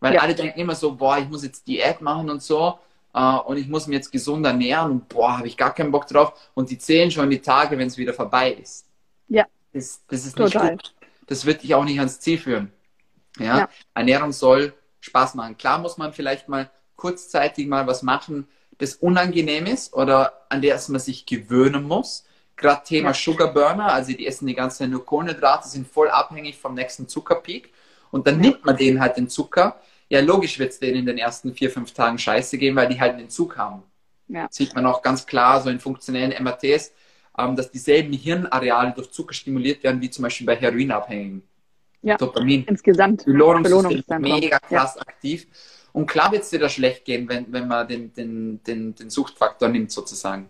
Weil ja. alle denken immer so, boah, ich muss jetzt Diät machen und so äh, und ich muss mich jetzt gesund ernähren und boah, habe ich gar keinen Bock drauf. Und die zählen schon die Tage, wenn es wieder vorbei ist. Ja. Das, das ist Total. nicht gut. Das wird dich auch nicht ans Ziel führen. Ja? ja? Ernährung soll Spaß machen. Klar muss man vielleicht mal kurzzeitig mal was machen, das unangenehm ist oder an das man sich gewöhnen muss. Gerade Thema. Sugar Burner, also die essen die ganze Zeit nur Kohlenhydrate, sind voll abhängig vom nächsten Zuckerpeak. und dann nimmt man denen halt den Zucker, ja, logisch wird es denen in den ersten vier, fünf Tagen scheiße gehen, weil die halt den Zug haben. Ja. Sieht man auch ganz klar so in funktionellen MRTs, ähm, dass dieselben Hirnareale durch Zucker stimuliert werden, wie zum Beispiel bei Heroinabhängigen. Ja, Dopamin. Insgesamt. Belohnungssystem mega krass ja. aktiv. Und klar wird es dir da schlecht gehen, wenn, wenn man den, den, den, den Suchtfaktor nimmt, sozusagen.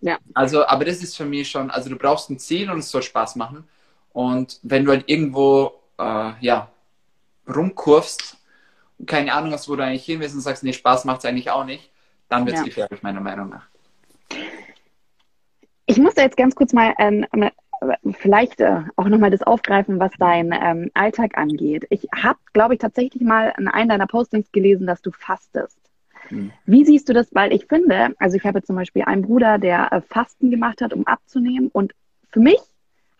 Ja. Also, aber das ist für mich schon, also du brauchst ein Ziel und es soll Spaß machen. Und wenn du halt irgendwo, äh, ja, rumkurfst und keine Ahnung hast, wo du eigentlich hin willst und sagst, nee, Spaß macht es eigentlich auch nicht, dann wird es ja. gefährlich, meiner Meinung nach. Ich muss da jetzt ganz kurz mal ähm, vielleicht äh, auch nochmal das aufgreifen, was dein ähm, Alltag angeht. Ich habe, glaube ich, tatsächlich mal in einem deiner Postings gelesen, dass du fastest. Hm. Wie siehst du das? Weil ich finde, also ich habe zum Beispiel einen Bruder, der äh, Fasten gemacht hat, um abzunehmen. Und für mich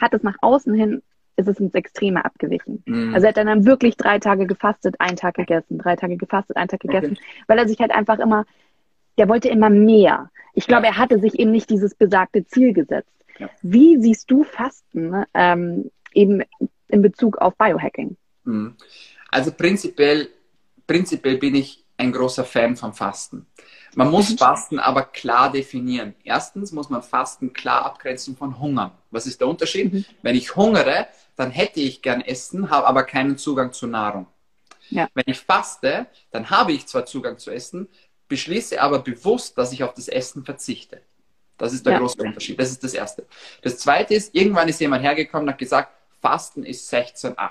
hat es nach außen hin, ist es ins Extreme abgewichen. Mhm. Also er hat dann wirklich drei Tage gefastet, einen Tag gegessen, drei Tage gefastet, einen Tag gegessen, okay. weil er sich halt einfach immer, der wollte immer mehr. Ich glaube, ja. er hatte sich eben nicht dieses besagte Ziel gesetzt. Ja. Wie siehst du Fasten ähm, eben in Bezug auf Biohacking? Mhm. Also prinzipiell, prinzipiell bin ich ein großer Fan vom Fasten. Man muss. Fasten aber klar definieren. Erstens muss man Fasten klar abgrenzen von Hungern. Was ist der Unterschied? Mhm. Wenn ich hungere, dann hätte ich gern Essen, habe aber keinen Zugang zur Nahrung. Ja. Wenn ich faste, dann habe ich zwar Zugang zu Essen, beschließe aber bewusst, dass ich auf das Essen verzichte. Das ist der ja. große Unterschied. Das ist das Erste. Das Zweite ist, irgendwann ist jemand hergekommen und hat gesagt, Fasten ist 16,8.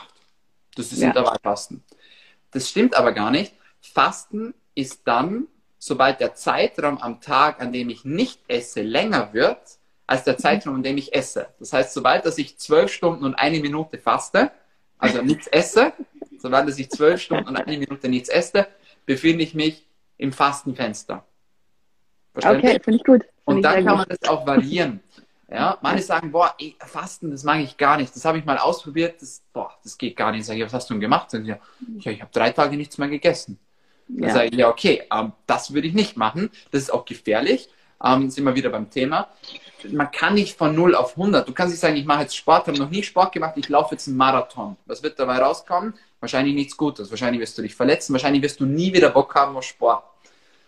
Das ist ja. Intervallfasten. Das stimmt aber gar nicht. Fasten ist dann, sobald der Zeitraum am Tag, an dem ich nicht esse, länger wird, als der Zeitraum, an dem ich esse. Das heißt, sobald dass ich zwölf Stunden und eine Minute faste, also nichts esse, sobald dass ich zwölf Stunden und eine Minute nichts esse, befinde ich mich im Fastenfenster. Okay, finde ich gut. Find und ich dann kann man das auch variieren. Ja, manche sagen, boah, ey, Fasten, das mag ich gar nicht. Das habe ich mal ausprobiert, das, boah, das geht gar nicht. Sag ich, was hast du denn gemacht? Sag ich, ja, ich habe drei Tage nichts mehr gegessen. Dann ja. sage ich, ja, okay, ähm, das würde ich nicht machen. Das ist auch gefährlich. Ähm, sind wir wieder beim Thema. Man kann nicht von 0 auf 100. Du kannst nicht sagen, ich mache jetzt Sport, habe noch nie Sport gemacht, ich laufe jetzt einen Marathon. Was wird dabei rauskommen? Wahrscheinlich nichts Gutes. Wahrscheinlich wirst du dich verletzen. Wahrscheinlich wirst du nie wieder Bock haben auf Sport.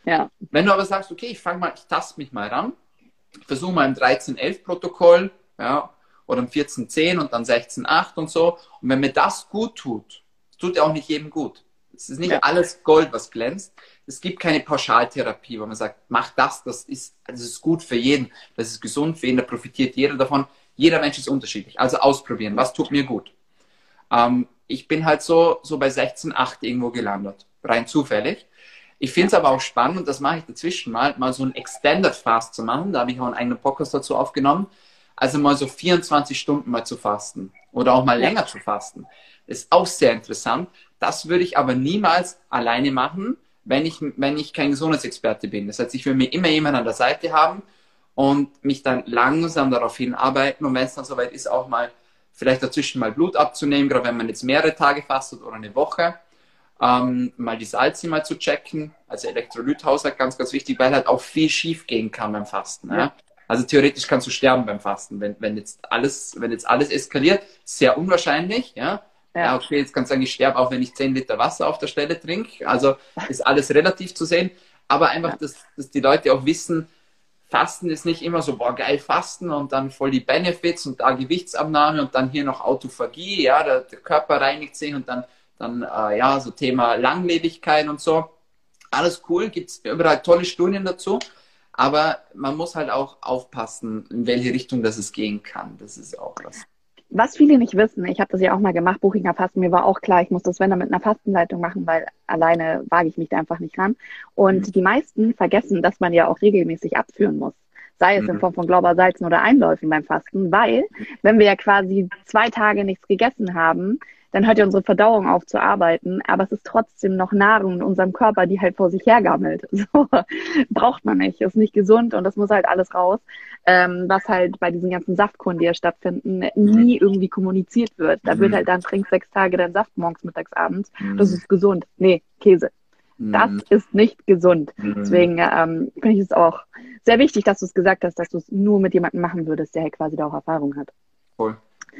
Ja. Wenn du aber sagst, okay, ich fange mal, ich taste mich mal ran, versuche mal im 13-11-Protokoll, ja, oder im 14-10 und dann 16-8 und so. Und wenn mir das gut tut, tut ja auch nicht jedem gut. Es ist nicht ja. alles Gold, was glänzt. Es gibt keine Pauschaltherapie, wo man sagt, mach das, das ist, das ist gut für jeden, das ist gesund für jeden, da profitiert jeder davon. Jeder Mensch ist unterschiedlich. Also ausprobieren, was tut mir gut. Ähm, ich bin halt so, so bei 16,8 irgendwo gelandet, rein zufällig. Ich finde es aber auch spannend, und das mache ich dazwischen mal, mal so ein Extended Fast zu machen. Da habe ich auch einen eigenen Podcast dazu aufgenommen. Also mal so 24 Stunden mal zu fasten oder auch mal länger zu fasten. Ist auch sehr interessant. Das würde ich aber niemals alleine machen, wenn ich, wenn ich kein Gesundheitsexperte bin. Das heißt, ich will mir immer jemanden an der Seite haben und mich dann langsam darauf hinarbeiten und wenn es dann soweit ist, auch mal vielleicht dazwischen mal Blut abzunehmen, gerade wenn man jetzt mehrere Tage fastet oder eine Woche ähm, mal die Salze mal zu checken. Also Elektrolythaushalt ganz, ganz wichtig, weil halt auch viel schief gehen kann beim Fasten. Ja. ja? Also theoretisch kannst du sterben beim Fasten, wenn, wenn jetzt alles, wenn jetzt alles eskaliert, sehr unwahrscheinlich, ja. Ja. ja, okay, jetzt kannst du sagen, ich sterbe auch, wenn ich 10 Liter Wasser auf der Stelle trinke. Also ist alles relativ zu sehen. Aber einfach, dass, dass die Leute auch wissen, Fasten ist nicht immer so, boah, geil, Fasten und dann voll die Benefits und da Gewichtsabnahme und dann hier noch Autophagie, ja, der, der Körper reinigt sich und dann dann äh, ja, so Thema Langlebigkeit und so. Alles cool, gibt es überall tolle Studien dazu. Aber man muss halt auch aufpassen, in welche Richtung das es gehen kann. Das ist auch was. Was viele nicht wissen, ich habe das ja auch mal gemacht, Buchinger Fasten, mir war auch klar, ich muss das wenn dann mit einer Fastenleitung machen, weil alleine wage ich mich da einfach nicht ran. Und mhm. die meisten vergessen, dass man ja auch regelmäßig abführen muss sei es in mhm. Form von Glaubersalzen oder Einläufen beim Fasten, weil wenn wir ja quasi zwei Tage nichts gegessen haben, dann hört ja unsere Verdauung auf zu arbeiten, aber es ist trotzdem noch Nahrung in unserem Körper, die halt vor sich hergammelt. So, braucht man nicht, ist nicht gesund und das muss halt alles raus, ähm, was halt bei diesen ganzen Saftkuren, die ja stattfinden, nie irgendwie kommuniziert wird. Da wird mhm. halt dann trink sechs Tage dein Saft morgens, mittags, abends. Das mhm. ist gesund. Nee, Käse. Das mhm. ist nicht gesund. Deswegen ähm, finde ich es auch sehr wichtig, dass du es gesagt hast, dass du es nur mit jemandem machen würdest, der halt quasi da auch Erfahrung hat. Cool.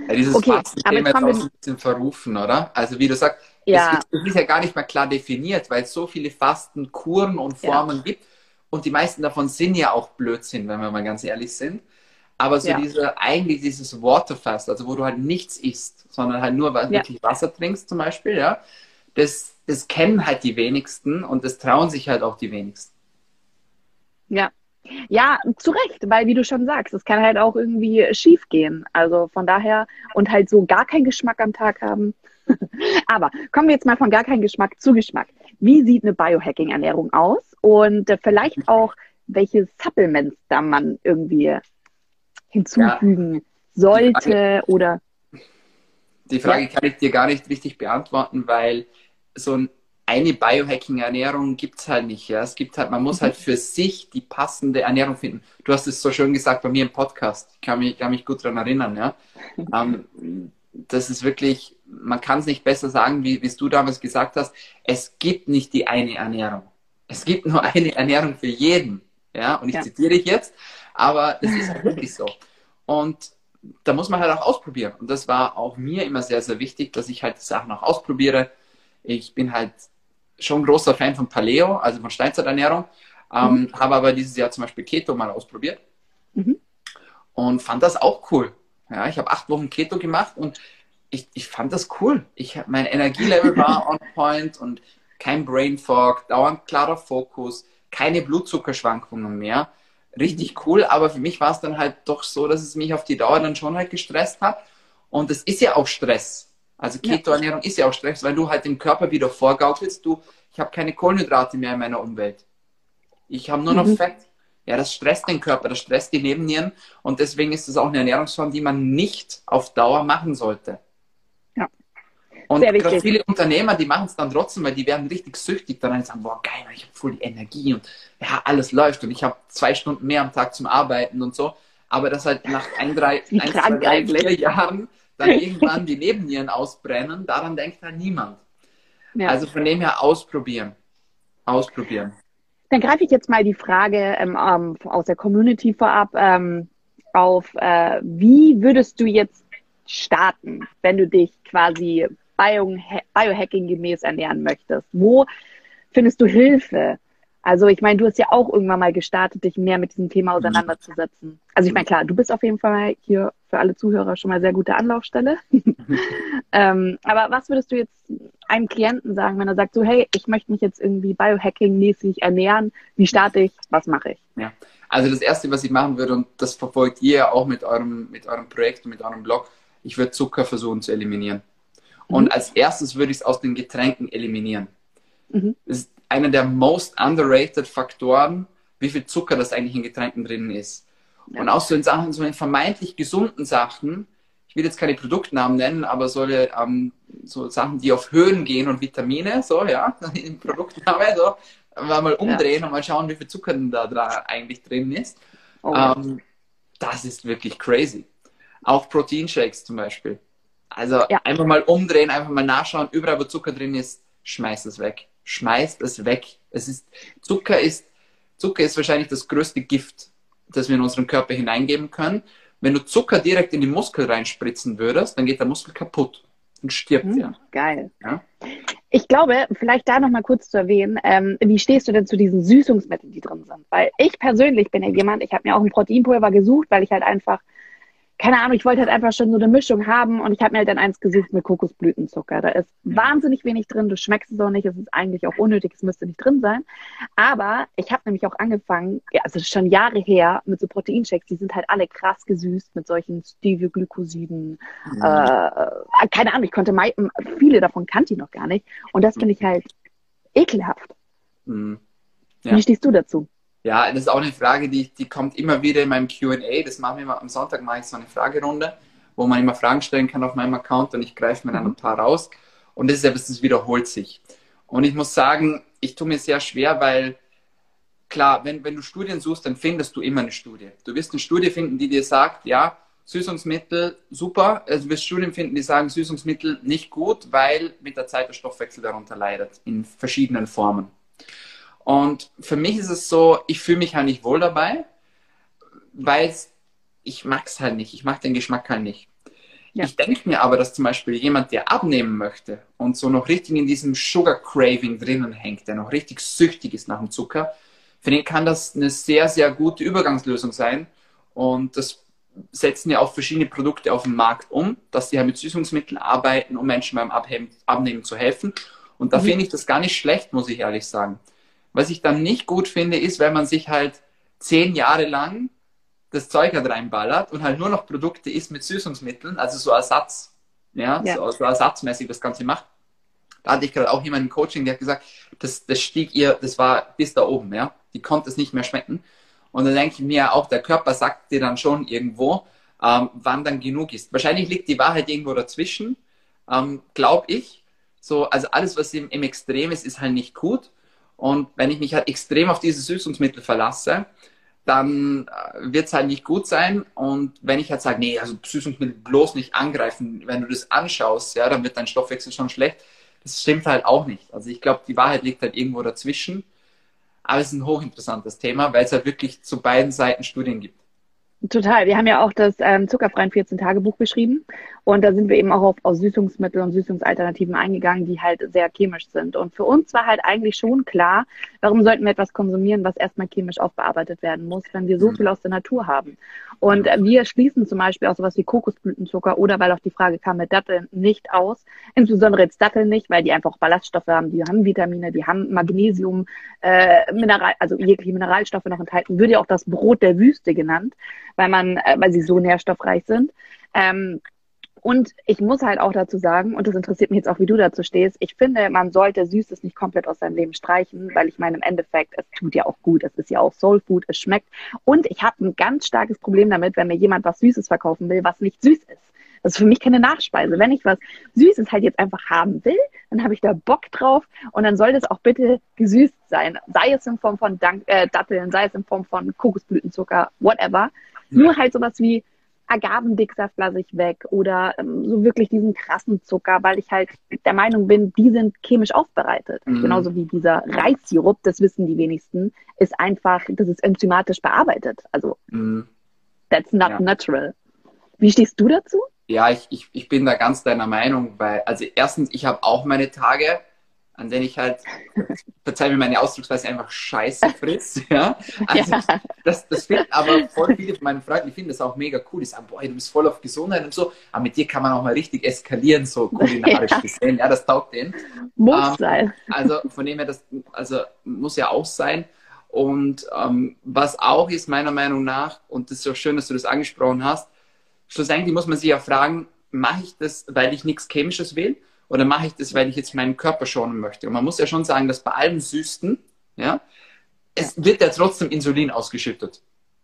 Ja, dieses okay, Fastensystem ist auch ein bisschen verrufen, oder? Also wie du sagst, ja. es, ist ja gar nicht mehr klar definiert, weil es so viele Fastenkuren und Formen ja. gibt. Und die meisten davon sind ja auch Blödsinn, wenn wir mal ganz ehrlich sind. Aber so ja. diese, eigentlich dieses Waterfast, also wo du halt nichts isst, sondern halt nur wirklich Wasser trinkst zum Beispiel, ja, das, das kennen halt die wenigsten und das trauen sich halt auch die wenigsten. Ja, ja, zu Recht, weil wie du schon sagst, es kann halt auch irgendwie schief gehen. Also von daher und halt so gar keinen Geschmack am Tag haben. Aber kommen wir jetzt mal von gar keinen Geschmack zu Geschmack. Wie sieht eine Biohacking-Ernährung aus? Und äh, vielleicht auch, welche Supplements da man irgendwie hinzufügen ja. sollte Frage, oder. Die Frage ja. kann ich dir gar nicht richtig beantworten, weil so ein eine Biohacking-Ernährung gibt es halt nicht. Ja? Es gibt halt, man muss mhm. halt für sich die passende Ernährung finden. Du hast es so schön gesagt bei mir im Podcast. Ich kann mich, kann mich gut daran erinnern. Ja? ähm, das ist wirklich, man kann es nicht besser sagen, wie es du damals gesagt hast. Es gibt nicht die eine Ernährung. Es gibt nur eine Ernährung für jeden. Ja, und ich ja. zitiere dich jetzt, aber es ist halt wirklich so. Und da muss man halt auch ausprobieren. Und das war auch mir immer sehr, sehr wichtig, dass ich halt die Sachen auch ausprobiere. Ich bin halt schon großer Fan von Paleo, also von Steinzeiternährung. Ähm, mhm. Habe aber dieses Jahr zum Beispiel Keto mal ausprobiert mhm. und fand das auch cool. Ja, ich habe acht Wochen Keto gemacht und ich, ich fand das cool. Ich, mein Energielevel war on point und kein Brain Fog, dauernd klarer Fokus, keine Blutzuckerschwankungen mehr. Richtig cool, aber für mich war es dann halt doch so, dass es mich auf die Dauer dann schon halt gestresst hat. Und es ist ja auch Stress. Also Ketoernährung ist ja auch Stress, weil du halt dem Körper wieder vorgaukelst, du, ich habe keine Kohlenhydrate mehr in meiner Umwelt. Ich habe nur noch mhm. Fett. Ja, das stresst den Körper, das stresst die Nebennieren und deswegen ist es auch eine Ernährungsform, die man nicht auf Dauer machen sollte. Ja. Und gerade viele Unternehmer, die machen es dann trotzdem, weil die werden richtig süchtig daran und sagen, boah, geil, ich habe voll die Energie und ja, alles läuft und ich habe zwei Stunden mehr am Tag zum Arbeiten und so. Aber das halt nach ein, drei, ein, zwei, drei, vier Jahren dann irgendwann die Nebennieren ausbrennen, daran denkt halt niemand. Ja. Also von dem her ausprobieren. Ausprobieren. Dann greife ich jetzt mal die Frage ähm, ähm, aus der Community vorab ähm, auf, äh, wie würdest du jetzt starten, wenn du dich quasi Biohacking gemäß ernähren möchtest? Wo findest du Hilfe? Also ich meine, du hast ja auch irgendwann mal gestartet, dich mehr mit diesem Thema auseinanderzusetzen. Also ich meine, klar, du bist auf jeden Fall hier für alle Zuhörer schon mal sehr gute Anlaufstelle. ähm, aber was würdest du jetzt einem Klienten sagen, wenn er sagt, so hey, ich möchte mich jetzt irgendwie Biohacking-mäßig ernähren, wie starte ich, was mache ich? Ja, also das Erste, was ich machen würde, und das verfolgt ihr ja auch mit eurem, mit eurem Projekt und mit eurem Blog, ich würde Zucker versuchen zu eliminieren. Und mhm. als erstes würde ich es aus den Getränken eliminieren. Mhm. Das einer der most underrated Faktoren, wie viel Zucker das eigentlich in Getränken drin ist. Ja. Und auch so in Sachen, so in vermeintlich gesunden Sachen, ich will jetzt keine Produktnamen nennen, aber so, ähm, so Sachen, die auf Höhen gehen und Vitamine, so, ja, im Produktname, so, mal umdrehen ja. und mal schauen, wie viel Zucker da, da eigentlich drin ist. Oh. Ähm, das ist wirklich crazy. Auch Proteinshakes zum Beispiel. Also ja. einfach mal umdrehen, einfach mal nachschauen, überall wo Zucker drin ist, schmeiß es weg schmeißt es weg. Es ist, Zucker ist, Zucker ist wahrscheinlich das größte Gift, das wir in unseren Körper hineingeben können. Wenn du Zucker direkt in die Muskel reinspritzen würdest, dann geht der Muskel kaputt und stirbt mhm, ja. Geil. Ja? Ich glaube, vielleicht da noch mal kurz zu erwähnen, ähm, wie stehst du denn zu diesen Süßungsmitteln, die drin sind? Weil ich persönlich bin ja jemand, ich habe mir auch ein Proteinpulver gesucht, weil ich halt einfach keine Ahnung, ich wollte halt einfach schon so eine Mischung haben und ich habe mir halt dann eins gesucht mit Kokosblütenzucker. Da ist wahnsinnig wenig drin, du schmeckst es auch nicht, es ist eigentlich auch unnötig, es müsste nicht drin sein. Aber ich habe nämlich auch angefangen, ja, also schon Jahre her, mit so Proteinshakes, die sind halt alle krass gesüßt mit solchen Stevioglycosiden. Mhm. Äh, keine Ahnung, ich konnte viele davon kannte ich noch gar nicht. Und das finde ich halt ekelhaft. Mhm. Ja. Wie stehst du dazu? Ja, das ist auch eine Frage, die, die kommt immer wieder in meinem QA. Das machen wir immer am Sonntag, mache ich so eine Fragerunde, wo man immer Fragen stellen kann auf meinem Account und ich greife mir dann ein paar raus. Und das ist etwas, das wiederholt sich. Und ich muss sagen, ich tue mir sehr schwer, weil klar, wenn, wenn du Studien suchst, dann findest du immer eine Studie. Du wirst eine Studie finden, die dir sagt, ja, Süßungsmittel super. Also du wirst Studien finden, die sagen, Süßungsmittel nicht gut, weil mit der Zeit der Stoffwechsel darunter leidet, in verschiedenen Formen. Und für mich ist es so, ich fühle mich halt nicht wohl dabei, weil ich mag es halt nicht. Ich mag den Geschmack halt nicht. Ja. Ich denke mir aber, dass zum Beispiel jemand, der abnehmen möchte und so noch richtig in diesem Sugar Craving drinnen hängt, der noch richtig süchtig ist nach dem Zucker, für den kann das eine sehr, sehr gute Übergangslösung sein. Und das setzen ja auch verschiedene Produkte auf dem Markt um, dass sie halt mit Süßungsmitteln arbeiten, um Menschen beim Abheben, Abnehmen zu helfen. Und da mhm. finde ich das gar nicht schlecht, muss ich ehrlich sagen. Was ich dann nicht gut finde, ist, wenn man sich halt zehn Jahre lang das Zeug halt reinballert und halt nur noch Produkte isst mit Süßungsmitteln, also so Ersatz, ja, ja. So, so ersatzmäßig das Ganze macht. Da hatte ich gerade auch jemanden im Coaching, der hat gesagt, das, das stieg ihr, das war bis da oben, ja. Die konnte es nicht mehr schmecken. Und dann denke ich mir auch, der Körper sagt dir dann schon irgendwo, ähm, wann dann genug ist. Wahrscheinlich liegt die Wahrheit irgendwo dazwischen, ähm, glaube ich. So, also alles, was im, im Extrem ist, ist halt nicht gut. Und wenn ich mich halt extrem auf diese Süßungsmittel verlasse, dann äh, wird es halt nicht gut sein. Und wenn ich halt sage, nee, also Süßungsmittel bloß nicht angreifen, wenn du das anschaust, ja, dann wird dein Stoffwechsel schon schlecht. Das stimmt halt auch nicht. Also ich glaube, die Wahrheit liegt halt irgendwo dazwischen. Aber es ist ein hochinteressantes Thema, weil es halt wirklich zu beiden Seiten Studien gibt. Total. Wir haben ja auch das ähm, zuckerfreien 14-Tage-Buch geschrieben. Und da sind wir eben auch auf, auf Süßungsmittel und Süßungsalternativen eingegangen, die halt sehr chemisch sind. Und für uns war halt eigentlich schon klar, warum sollten wir etwas konsumieren, was erstmal chemisch aufbearbeitet werden muss, wenn wir so mhm. viel aus der Natur haben. Und äh, wir schließen zum Beispiel auch sowas wie Kokosblütenzucker oder weil auch die Frage kam mit Datteln nicht aus. Insbesondere jetzt Datteln nicht, weil die einfach Ballaststoffe haben, die haben Vitamine, die haben Magnesium, äh, Mineral, also jegliche Mineralstoffe noch enthalten. Würde ja auch das Brot der Wüste genannt, weil man, äh, weil sie so nährstoffreich sind. Ähm, und ich muss halt auch dazu sagen, und das interessiert mich jetzt auch, wie du dazu stehst, ich finde, man sollte Süßes nicht komplett aus seinem Leben streichen, weil ich meine, im Endeffekt, es tut ja auch gut, es ist ja auch Soul Food, es schmeckt. Und ich habe ein ganz starkes Problem damit, wenn mir jemand was Süßes verkaufen will, was nicht süß ist. Das ist für mich keine Nachspeise. Wenn ich was Süßes halt jetzt einfach haben will, dann habe ich da Bock drauf und dann soll das auch bitte gesüßt sein. Sei es in Form von Dank, äh, Datteln, sei es in Form von Kokosblütenzucker, whatever. Nur halt sowas wie Agavendicksaft lasse ich weg oder ähm, so wirklich diesen krassen Zucker, weil ich halt der Meinung bin, die sind chemisch aufbereitet. Mhm. Genauso wie dieser Reissirup, das wissen die wenigsten, ist einfach, das ist enzymatisch bearbeitet. Also mhm. that's not ja. natural. Wie stehst du dazu? Ja, ich, ich, ich bin da ganz deiner Meinung, weil, also erstens, ich habe auch meine Tage, an denen ich halt, verzeih mir meine Ausdrucksweise, einfach Scheiße fritz. Ja? Also, ja. Das, das finden aber voll viele von meinen Freunden, die finden das auch mega cool. Die sagen, boah, du bist voll auf Gesundheit und so, aber mit dir kann man auch mal richtig eskalieren, so kulinarisch ja. gesehen. Ja, das taugt denen. Muss ähm, sein. Also von dem her, das also, muss ja auch sein. Und ähm, was auch ist, meiner Meinung nach, und das ist auch schön, dass du das angesprochen hast, schlussendlich muss man sich ja fragen, mache ich das, weil ich nichts Chemisches will? Oder mache ich das, weil ich jetzt meinen Körper schonen möchte? Und man muss ja schon sagen, dass bei allem Süßen, ja, es wird ja trotzdem Insulin ausgeschüttet.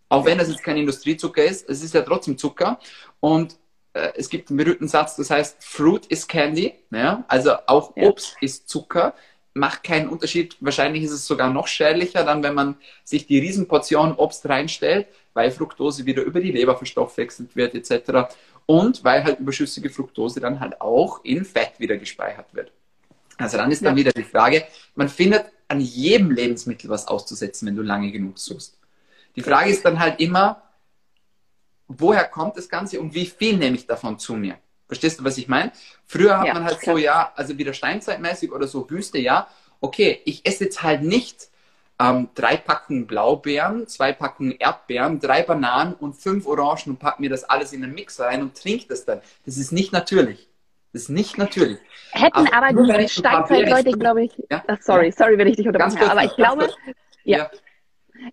Auch wenn das jetzt kein Industriezucker ist, es ist ja trotzdem Zucker. Und äh, es gibt einen berühmten Satz, das heißt, Fruit is Candy. Ja? Also auch ja. Obst ist Zucker. Macht keinen Unterschied. Wahrscheinlich ist es sogar noch schädlicher, dann, wenn man sich die Riesenportion Obst reinstellt, weil Fructose wieder über die Leber verstoffwechselt wird, etc und weil halt überschüssige Fructose dann halt auch in Fett wieder gespeichert wird. Also dann ist dann ja. wieder die Frage, man findet an jedem Lebensmittel was auszusetzen, wenn du lange genug suchst. Die Frage ist dann halt immer, woher kommt das Ganze und wie viel nehme ich davon zu mir? Verstehst du, was ich meine? Früher hat ja, man halt klar. so, ja, also wieder steinzeitmäßig oder so Wüste, ja, okay, ich esse jetzt halt nicht ähm, drei Packungen Blaubeeren, zwei Packungen Erdbeeren, drei Bananen und fünf Orangen und pack mir das alles in einen Mixer rein und trink das dann. Das ist nicht natürlich. Das ist nicht natürlich. Hätten aber, aber die Steinzeitleute, glaube ich, ja? Ach, sorry, sorry, wenn ich dich unterbreche, aber ich glaube, ja. ja.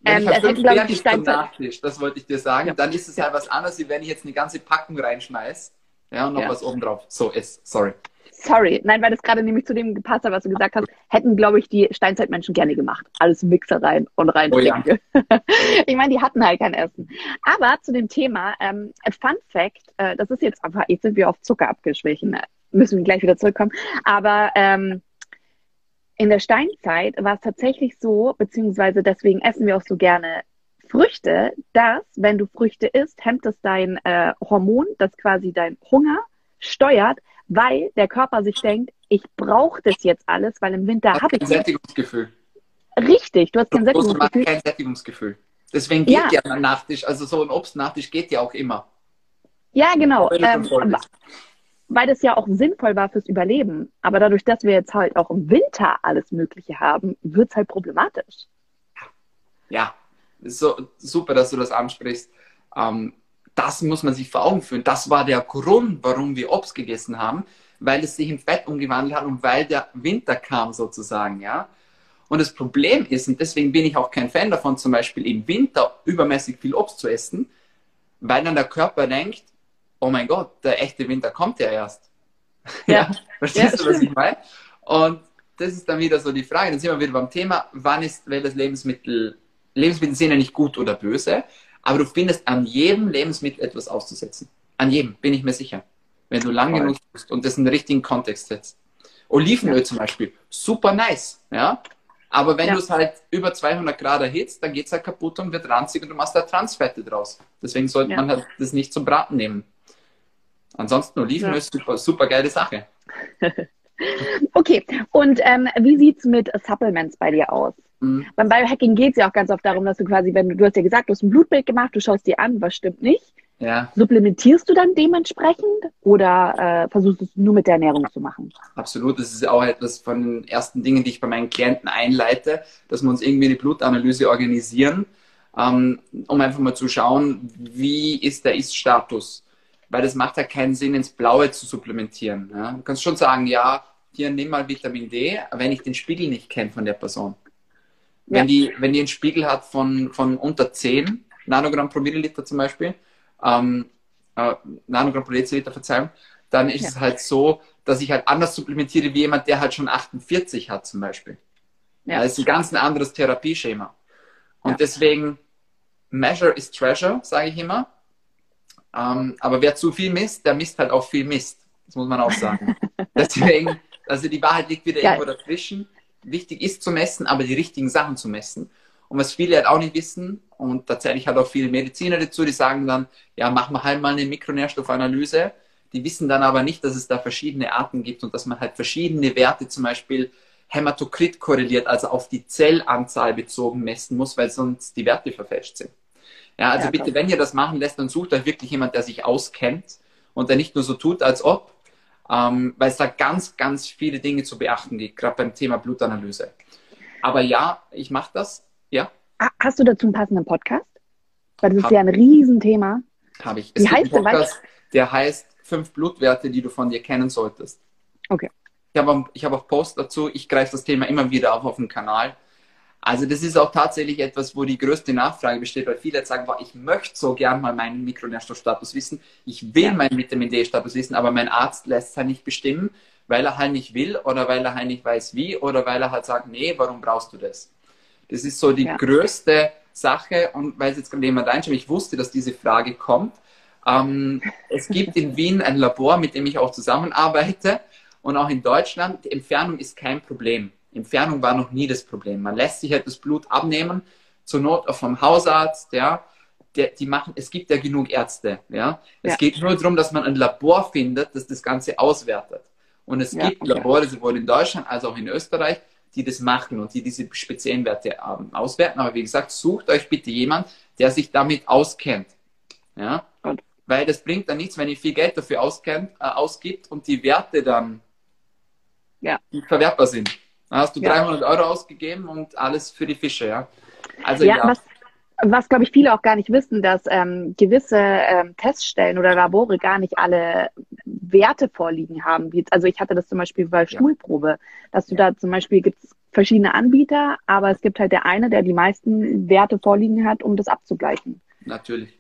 Ähm, das hätten, glaube ich, die Steinzeit... Nachtisch, das wollte ich dir sagen. Ja. Dann ist es halt was anderes, wie wenn ich jetzt eine ganze Packung reinschmeiße ja, und noch was oben drauf so ist. Sorry. Sorry, nein, weil das gerade nämlich zu dem gepasst hat, was du gesagt hast, hätten, glaube ich, die Steinzeitmenschen gerne gemacht. Alles Mixer rein und rein. Oh, ja. ich meine, die hatten halt kein Essen. Aber zu dem Thema, ähm, Fun Fact, äh, das ist jetzt einfach, jetzt sind wir auf Zucker abgeschwichen, müssen wir gleich wieder zurückkommen. Aber ähm, in der Steinzeit war es tatsächlich so, beziehungsweise deswegen essen wir auch so gerne Früchte, dass, wenn du Früchte isst, hemmt es dein äh, Hormon, das quasi dein Hunger steuert, weil der Körper sich denkt, ich brauche das jetzt alles, weil im Winter habe ich kein Sättigungsgefühl. Richtig, du hast kein Sättigungsgefühl. kein Sättigungsgefühl. Deswegen geht ja. ja ein Nachtisch, also so ein Obstnachtisch geht ja auch immer. Ja, genau. Ähm, weil das ja auch sinnvoll war fürs Überleben. Aber dadurch, dass wir jetzt halt auch im Winter alles Mögliche haben, wird es halt problematisch. Ja, so, super, dass du das ansprichst. Ähm, das muss man sich vor Augen führen. Das war der Grund, warum wir Obst gegessen haben, weil es sich in Fett umgewandelt hat und weil der Winter kam sozusagen, ja. Und das Problem ist, und deswegen bin ich auch kein Fan davon, zum Beispiel im Winter übermäßig viel Obst zu essen, weil dann der Körper denkt, oh mein Gott, der echte Winter kommt ja erst. Ja, ja verstehst ja, du, was ich meine? Und das ist dann wieder so die Frage, dann sind wir wieder beim Thema, wann ist welches Lebensmittel, Lebensmittel sind ja nicht gut oder böse, aber du findest an jedem Lebensmittel etwas auszusetzen. An jedem, bin ich mir sicher. Wenn du lang genug bist und das in den richtigen Kontext setzt. Olivenöl ja. zum Beispiel, super nice, ja. Aber wenn ja. du es halt über 200 Grad erhitzt, dann geht es halt kaputt und wird ranzig und du machst da Transfette draus. Deswegen sollte ja. man halt das nicht zum Braten nehmen. Ansonsten Olivenöl ist super, super geile Sache. okay, und ähm, wie sieht es mit Supplements bei dir aus? Mhm. Beim Biohacking geht es ja auch ganz oft darum, dass du quasi, wenn du, du hast ja gesagt, du hast ein Blutbild gemacht, du schaust dir an, was stimmt nicht. Ja. Supplementierst du dann dementsprechend oder äh, versuchst du es nur mit der Ernährung zu machen? Absolut, das ist auch etwas von den ersten Dingen, die ich bei meinen Klienten einleite, dass wir uns irgendwie eine Blutanalyse organisieren, ähm, um einfach mal zu schauen, wie ist der Ist-Status. Weil das macht ja keinen Sinn, ins Blaue zu supplementieren. Ja? Du kannst schon sagen, ja, hier nimm mal Vitamin D, wenn ich den Spiegel nicht kenne von der Person. Wenn, ja. die, wenn die einen Spiegel hat von, von unter 10 Nanogramm pro Milliliter zum Beispiel, ähm, äh, Nanogramm pro Deziliter, Verzeihung, dann ist ja. es halt so, dass ich halt anders supplementiere wie jemand, der halt schon 48 hat zum Beispiel. Ja. Das ist ein ganz ein anderes Therapieschema. Und ja. deswegen, Measure is Treasure, sage ich immer. Ähm, aber wer zu viel misst, der misst halt auch viel Mist. Das muss man auch sagen. deswegen, also die Wahrheit liegt wieder irgendwo dazwischen. Wichtig ist zu messen, aber die richtigen Sachen zu messen. Und was viele halt auch nicht wissen, und tatsächlich hat auch viele Mediziner dazu, die sagen dann, ja, machen wir halt mal eine Mikronährstoffanalyse. Die wissen dann aber nicht, dass es da verschiedene Arten gibt und dass man halt verschiedene Werte, zum Beispiel Hämatokrit korreliert, also auf die Zellanzahl bezogen messen muss, weil sonst die Werte verfälscht sind. Ja, also ja, bitte, wenn ihr das machen lässt, dann sucht euch wirklich jemand, der sich auskennt und der nicht nur so tut, als ob, ähm, weil es da ganz, ganz viele Dinge zu beachten gibt, gerade beim Thema Blutanalyse. Aber ja, ich mache das ja. Hast du dazu einen passenden Podcast? Weil das ist Hab, ja ein Riesenthema. Habe ich. Es Wie heißt der? Podcast, der heißt Fünf Blutwerte, die du von dir kennen solltest. Okay. Ich habe ich hab auch Post dazu. Ich greife das Thema immer wieder auf auf dem Kanal. Also das ist auch tatsächlich etwas, wo die größte Nachfrage besteht, weil viele jetzt sagen, boah, ich möchte so gern mal meinen Mikronährstoffstatus wissen, ich will ja. meinen Vitamin D-Status wissen, aber mein Arzt lässt es halt nicht bestimmen, weil er halt nicht will oder weil er halt nicht weiß wie oder weil er halt sagt, nee, warum brauchst du das? Das ist so die ja. größte Sache und weil es jetzt gerade jemand reinschaut, ich wusste, dass diese Frage kommt. Ähm, es gibt in Wien ein Labor, mit dem ich auch zusammenarbeite und auch in Deutschland. Die Entfernung ist kein Problem. Entfernung war noch nie das Problem. Man lässt sich halt das Blut abnehmen, zur Not auch vom Hausarzt, ja. Der, die machen, es gibt ja genug Ärzte, ja. Es ja. geht nur darum, dass man ein Labor findet, das das Ganze auswertet. Und es ja, gibt. Labore sowohl in Deutschland als auch in Österreich, die das machen und die diese speziellen Werte ähm, auswerten. Aber wie gesagt, sucht euch bitte jemand, der sich damit auskennt. Ja? Weil das bringt dann nichts, wenn ihr viel Geld dafür auskennt, äh, ausgibt und die Werte dann ja. verwertbar sind. Dann hast du ja. 300 Euro ausgegeben und alles für die Fische. Ja, also, ja, ja. Was, was glaube ich viele auch gar nicht wissen, dass ähm, gewisse ähm, Teststellen oder Labore gar nicht alle Werte vorliegen haben. Wie, also ich hatte das zum Beispiel bei Stuhlprobe, dass du da zum Beispiel gibt es verschiedene Anbieter, aber es gibt halt der eine, der die meisten Werte vorliegen hat, um das abzugleichen. Natürlich,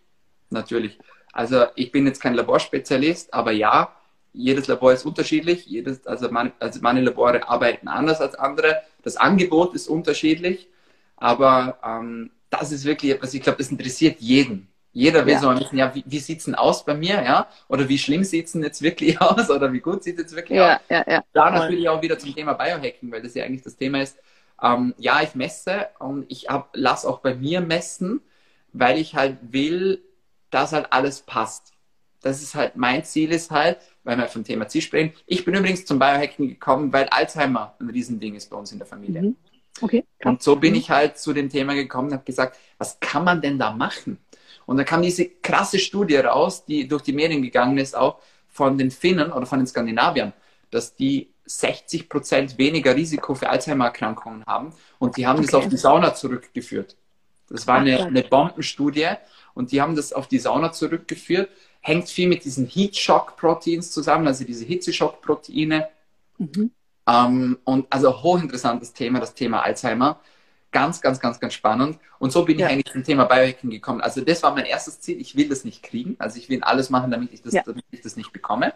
natürlich. Also ich bin jetzt kein Laborspezialist, aber ja, jedes Labor ist unterschiedlich. Jedes, also, man, also meine Labore arbeiten anders als andere. Das Angebot ist unterschiedlich, aber ähm, das ist wirklich etwas, ich glaube, das interessiert jeden. Jeder will ja. so ein bisschen, ja, wie, wie sieht es denn aus bei mir, ja? Oder wie schlimm sieht es denn jetzt wirklich aus? Oder wie gut sieht es jetzt wirklich ja, aus? Ja, ja. Da natürlich auch wieder zum Thema Biohacking, weil das ja eigentlich das Thema ist. Ähm, ja, ich messe und ich lasse auch bei mir messen, weil ich halt will, dass halt alles passt. Das ist halt mein Ziel ist halt, weil wir vom Thema Ziel sprechen. Ich bin übrigens zum Biohacking gekommen, weil Alzheimer ein Riesending ist bei uns in der Familie. Mhm. Okay. Und so bin mhm. ich halt zu dem Thema gekommen und habe gesagt, was kann man denn da machen? Und da kam diese krasse Studie raus, die durch die Medien gegangen ist, auch von den Finnen oder von den Skandinaviern, dass die 60 Prozent weniger Risiko für Alzheimer-Erkrankungen haben. Und die haben okay. das auf die Sauna zurückgeführt. Das war eine, eine Bombenstudie und die haben das auf die Sauna zurückgeführt. Hängt viel mit diesen Heat-Shock-Proteins zusammen, also diese Hitzeschock-Proteine. Mhm. Ähm, und also hochinteressantes Thema, das Thema Alzheimer. Ganz, ganz, ganz, ganz spannend. Und so bin ja. ich eigentlich zum Thema Biohacking gekommen. Also das war mein erstes Ziel. Ich will das nicht kriegen. Also ich will alles machen, damit ich das, ja. damit ich das nicht bekomme.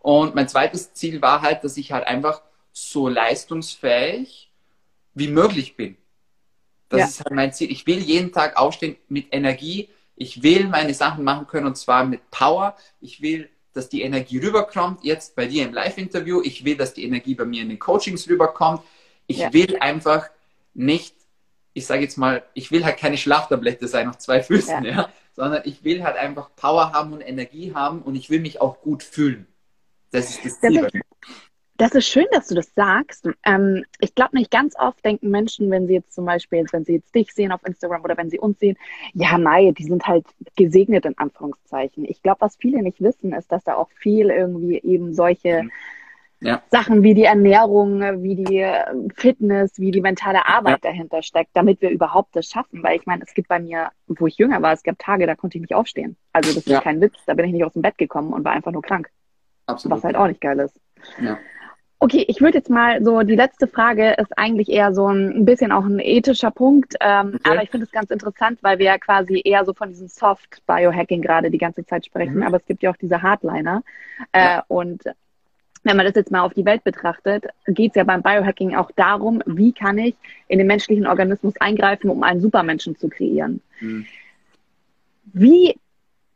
Und mein zweites Ziel war halt, dass ich halt einfach so leistungsfähig wie möglich bin. Das ja. ist halt mein Ziel. Ich will jeden Tag aufstehen mit Energie. Ich will meine Sachen machen können und zwar mit Power. Ich will, dass die Energie rüberkommt. Jetzt bei dir im Live-Interview. Ich will, dass die Energie bei mir in den Coachings rüberkommt. Ich ja. will einfach nicht, ich sage jetzt mal, ich will halt keine Schlaftablette sein auf zwei Füßen, ja. ja. sondern ich will halt einfach Power haben und Energie haben und ich will mich auch gut fühlen. Das ist das Ziel. Das ist, schön, dass du das sagst. Ähm, ich glaube nicht ganz oft denken Menschen, wenn sie jetzt zum Beispiel, wenn sie jetzt dich sehen auf Instagram oder wenn sie uns sehen, ja, nein, die sind halt gesegnet in Anführungszeichen. Ich glaube, was viele nicht wissen, ist, dass da auch viel irgendwie eben solche mhm. ja. Sachen wie die Ernährung, wie die Fitness, wie die mentale Arbeit ja. dahinter steckt, damit wir überhaupt das schaffen. Weil ich meine, es gibt bei mir, wo ich jünger war, es gab Tage, da konnte ich nicht aufstehen. Also das ist ja. kein Witz, da bin ich nicht aus dem Bett gekommen und war einfach nur krank. Absolut. Was halt auch nicht geil ist. Ja. Okay, ich würde jetzt mal so, die letzte Frage ist eigentlich eher so ein, bisschen auch ein ethischer Punkt, ähm, okay. aber ich finde es ganz interessant, weil wir ja quasi eher so von diesem Soft Biohacking gerade die ganze Zeit sprechen, mhm. aber es gibt ja auch diese Hardliner äh, ja. und wenn man das jetzt mal auf die Welt betrachtet, geht es ja beim Biohacking auch darum, wie kann ich in den menschlichen Organismus eingreifen, um einen Supermenschen zu kreieren. Mhm. Wie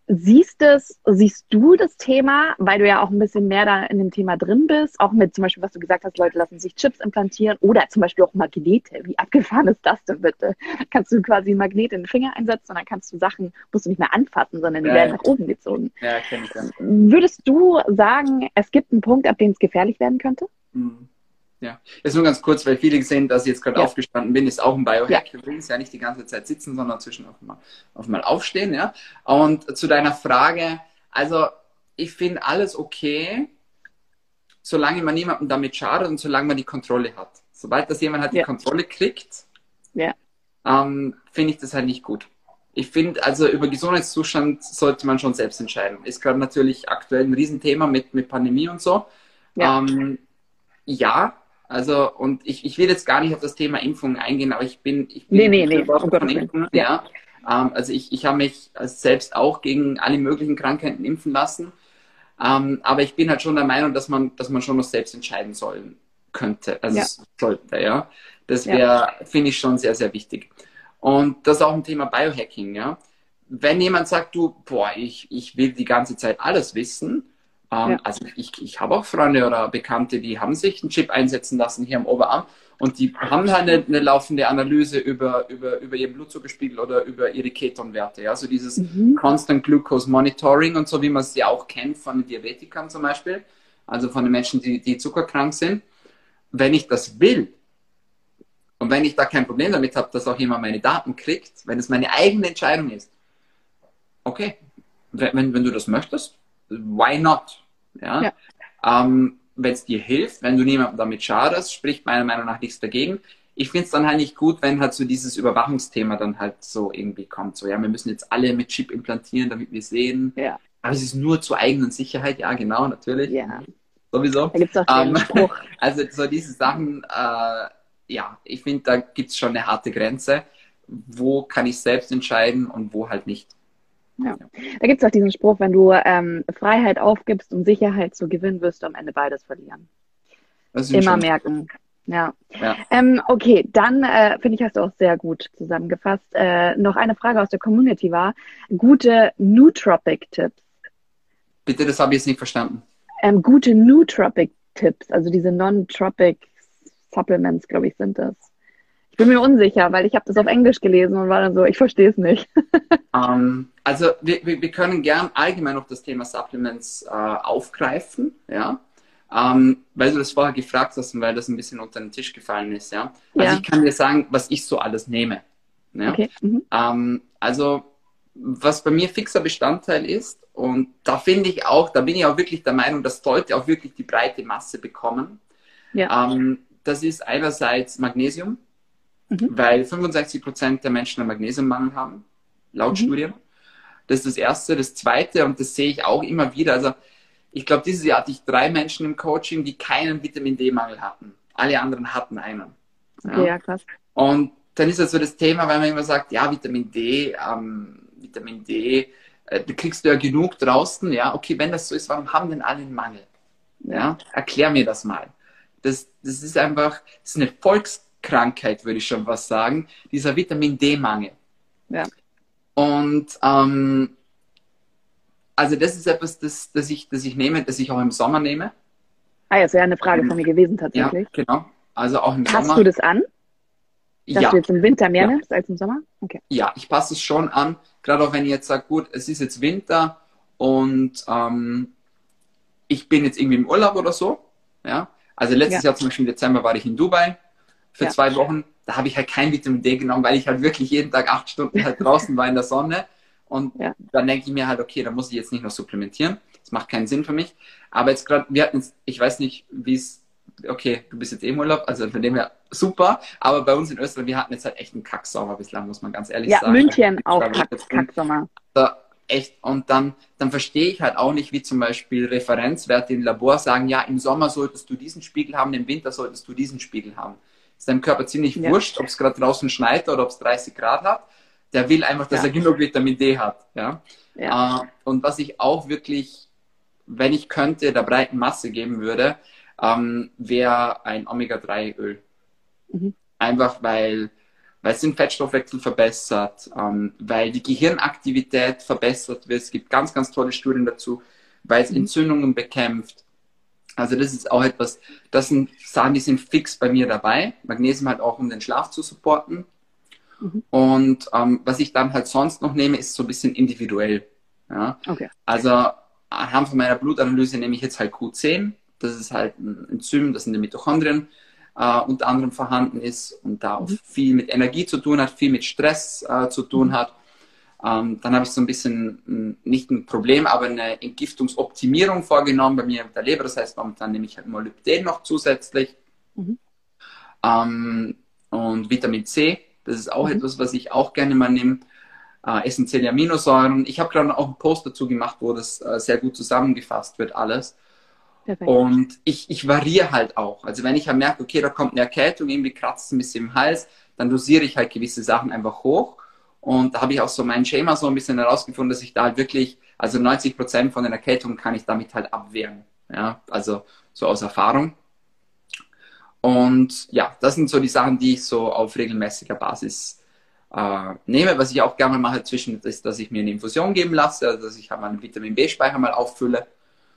Siehst es, siehst du das Thema, weil du ja auch ein bisschen mehr da in dem Thema drin bist, auch mit zum Beispiel, was du gesagt hast, Leute lassen sich Chips implantieren oder zum Beispiel auch Magnete. Wie abgefahren ist das denn bitte? Kannst du quasi einen Magnet in den Finger einsetzen und dann kannst du Sachen, musst du nicht mehr anfassen, sondern die ja, werden ja. nach oben gezogen. Ja, kenn ich dann. Würdest du sagen, es gibt einen Punkt, ab dem es gefährlich werden könnte? Mhm. Ja, jetzt nur ganz kurz, weil viele gesehen, dass ich jetzt gerade ja. aufgestanden bin, ist auch ein Biohack ja. übrigens, ja nicht die ganze Zeit sitzen, sondern zwischen auf mal, auf mal aufstehen, ja. Und zu deiner Frage, also ich finde alles okay, solange man niemandem damit schadet und solange man die Kontrolle hat. Sobald das jemand halt ja. die Kontrolle kriegt, ja. ähm, finde ich das halt nicht gut. Ich finde, also über Gesundheitszustand sollte man schon selbst entscheiden. Ist gerade natürlich aktuell ein Riesenthema mit, mit Pandemie und so. Ja, ähm, ja also, und ich, ich will jetzt gar nicht auf das Thema Impfung eingehen, aber ich bin, ich bin nee, nee, nee, von Impfen, ja. Ähm, also ich, ich habe mich selbst auch gegen alle möglichen Krankheiten impfen lassen. Ähm, aber ich bin halt schon der Meinung, dass man, dass man schon noch selbst entscheiden sollen könnte. Also ja. sollte, ja. Das wäre, ja. finde ich schon sehr, sehr wichtig. Und das ist auch ein Thema Biohacking, ja. Wenn jemand sagt, du, boah, ich, ich will die ganze Zeit alles wissen, ähm, ja. Also ich, ich habe auch Freunde oder Bekannte, die haben sich einen Chip einsetzen lassen hier am Oberarm und die haben halt eine, eine laufende Analyse über, über, über ihren Blutzuckerspiegel oder über ihre Ketonwerte. Ja? Also dieses mhm. Constant Glucose Monitoring und so, wie man es ja auch kennt von den Diabetikern zum Beispiel, also von den Menschen, die, die zuckerkrank sind. Wenn ich das will, und wenn ich da kein Problem damit habe, dass auch jemand meine Daten kriegt, wenn es meine eigene Entscheidung ist, okay, wenn, wenn du das möchtest, why not? Ja. ja. Ähm, wenn es dir hilft, wenn du niemandem damit schadest, spricht meiner Meinung nach nichts dagegen. Ich finde es dann halt nicht gut, wenn halt so dieses Überwachungsthema dann halt so irgendwie kommt. So, ja, wir müssen jetzt alle mit Chip implantieren, damit wir sehen. Ja. Aber es ist nur zur eigenen Sicherheit, ja, genau, natürlich. Ja. Sowieso. Da gibt's auch ähm, Spruch. Also so diese Sachen, äh, ja, ich finde, da gibt es schon eine harte Grenze. Wo kann ich selbst entscheiden und wo halt nicht. Ja. Da gibt es auch diesen Spruch, wenn du ähm, Freiheit aufgibst, um Sicherheit zu gewinnen, wirst du am Ende beides verlieren. Immer merken. Ja. ja. Ähm, okay, dann äh, finde ich, hast du auch sehr gut zusammengefasst. Äh, noch eine Frage aus der Community war, gute Nootropic-Tipps. Bitte, das habe ich jetzt nicht verstanden. Ähm, gute Nootropic-Tipps, also diese Non-Tropic Supplements, glaube ich, sind das. Ich bin mir unsicher, weil ich habe das auf Englisch gelesen und war dann so, ich verstehe es nicht. um, ähm, also wir, wir, können gern allgemein noch das Thema Supplements äh, aufgreifen, ja. Um, ähm, weil du das vorher gefragt hast und weil das ein bisschen unter den Tisch gefallen ist, ja. Also ja. ich kann dir sagen, was ich so alles nehme. Ja? Okay. Mhm. Um, ähm, also was bei mir fixer Bestandteil ist, und da finde ich auch, da bin ich auch wirklich der Meinung, das sollte auch wirklich die breite Masse bekommen. Ja. Ähm, das ist einerseits Magnesium, mhm. weil 65 Prozent der Menschen einen Magnesiummangel haben, laut mhm. Studien. Das ist das Erste. Das Zweite, und das sehe ich auch immer wieder, also ich glaube, dieses Jahr hatte ich drei Menschen im Coaching, die keinen Vitamin D-Mangel hatten. Alle anderen hatten einen. Ja, ja krass. Und dann ist das so das Thema, weil man immer sagt, ja, Vitamin D, ähm, Vitamin D, äh, da kriegst du ja genug draußen, ja, okay, wenn das so ist, warum haben denn alle einen Mangel? Ja, erklär mir das mal. Das, das ist einfach, das ist eine Volkskrankheit, würde ich schon was sagen, dieser Vitamin D-Mangel. Ja. Und ähm, also das ist etwas, das, das, ich, das ich nehme, das ich auch im Sommer nehme. Ah, ja, das wäre eine Frage von mir gewesen tatsächlich. Ja, genau. Also auch im Passt Sommer. Hast du das an? Dass ja. du jetzt im Winter mehr ja. nimmst als im Sommer? Okay. Ja, ich passe es schon an. Gerade auch wenn ich jetzt sage, gut, es ist jetzt Winter und ähm, ich bin jetzt irgendwie im Urlaub oder so. Ja. Also letztes ja. Jahr zum Beispiel im Dezember war ich in Dubai für zwei Wochen. Da habe ich halt kein Vitamin D genommen, weil ich halt wirklich jeden Tag acht Stunden halt draußen war in der Sonne. Und ja. dann denke ich mir halt, okay, da muss ich jetzt nicht noch supplementieren. Das macht keinen Sinn für mich. Aber jetzt gerade, wir hatten jetzt, ich weiß nicht, wie es, okay, du bist jetzt eh im Urlaub, also von dem her super. Aber bei uns in Österreich, wir hatten jetzt halt echt einen Kacksommer bislang, muss man ganz ehrlich ja, sagen. Ja, München auch Kack, Kacksommer. Da, echt. Und dann, dann verstehe ich halt auch nicht, wie zum Beispiel Referenzwerte im Labor sagen, ja, im Sommer solltest du diesen Spiegel haben, im Winter solltest du diesen Spiegel haben. Ist deinem Körper ziemlich ja. wurscht, ob es gerade draußen schneit oder ob es 30 Grad hat der will einfach, dass ja. er genug Vitamin D hat. Ja? ja. Äh, und was ich auch wirklich, wenn ich könnte, der breiten Masse geben würde, ähm, wäre ein Omega-3-Öl. Mhm. Einfach weil, weil es den Fettstoffwechsel verbessert, ähm, weil die Gehirnaktivität verbessert wird. Es gibt ganz, ganz tolle Studien dazu, weil es mhm. Entzündungen bekämpft. Also das ist auch etwas, das sind Sachen, die sind fix bei mir dabei. Magnesium halt auch, um den Schlaf zu supporten. Mhm. Und ähm, was ich dann halt sonst noch nehme, ist so ein bisschen individuell. Ja? Okay. Also anhand von meiner Blutanalyse nehme ich jetzt halt Q10. Das ist halt ein Enzym, das in den Mitochondrien äh, unter anderem vorhanden ist und da auch mhm. viel mit Energie zu tun hat, viel mit Stress äh, zu tun mhm. hat. Ähm, dann habe ich so ein bisschen hm, nicht ein Problem, aber eine Entgiftungsoptimierung vorgenommen bei mir mit der Leber. Das heißt, momentan nehme ich halt Molybden noch zusätzlich. Mhm. Ähm, und Vitamin C das ist auch mhm. etwas, was ich auch gerne mal nehme. Äh, essentielle Aminosäuren. Ich habe gerade auch einen Post dazu gemacht, wo das äh, sehr gut zusammengefasst wird, alles. Perfekt. Und ich, ich variiere halt auch. Also wenn ich halt merke, okay, da kommt eine Erkältung, irgendwie kratzt es ein bisschen im Hals, dann dosiere ich halt gewisse Sachen einfach hoch. Und da habe ich auch so mein Schema so ein bisschen herausgefunden, dass ich da halt wirklich, also 90 Prozent von den Erkältungen kann ich damit halt abwehren. Ja, also so aus Erfahrung. Und ja, das sind so die Sachen, die ich so auf regelmäßiger Basis äh, nehme. Was ich auch gerne mache zwischen, ist, dass ich mir eine Infusion geben lasse, also dass ich halt meinen Vitamin B-Speicher mal auffülle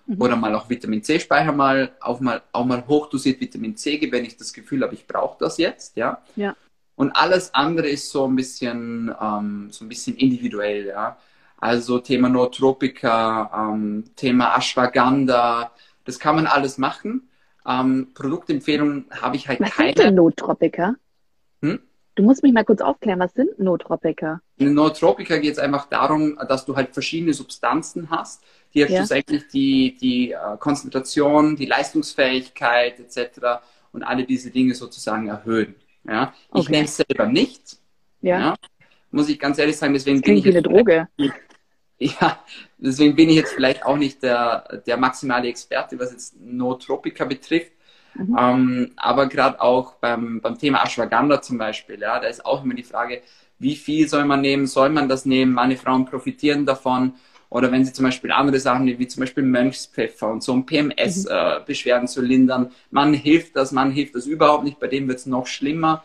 mhm. oder mal auch Vitamin C-Speicher mal, auch mal, auch mal hochdosiert Vitamin C gebe, wenn ich das Gefühl habe, ich brauche das jetzt, ja. ja. Und alles andere ist so ein bisschen, ähm, so ein bisschen individuell, ja. Also Thema Nootropika, ähm, Thema Ashwagandha, das kann man alles machen. Ähm, Produktempfehlungen habe ich halt was keine. Was sind denn Nootropika? Hm? Du musst mich mal kurz aufklären, was sind Nootropika? In Nootropika geht es einfach darum, dass du halt verschiedene Substanzen hast, die ja. schlussendlich die, die äh, Konzentration, die Leistungsfähigkeit etc. und alle diese Dinge sozusagen erhöhen. Ja? Ich okay. nehme es selber nicht. Ja. ja. Muss ich ganz ehrlich sagen, deswegen bin ich. Wie eine Droge. Ja, deswegen bin ich jetzt vielleicht auch nicht der, der maximale Experte, was jetzt Nootropika betrifft. Mhm. Ähm, aber gerade auch beim, beim Thema Ashwagandha zum Beispiel, ja, da ist auch immer die Frage, wie viel soll man nehmen, soll man das nehmen? Manche Frauen profitieren davon. Oder wenn sie zum Beispiel andere Sachen nehmen, wie zum Beispiel Mönchspfeffer und so, um PMS-Beschwerden mhm. äh, zu lindern, man hilft das, man hilft das überhaupt nicht, bei dem wird es noch schlimmer.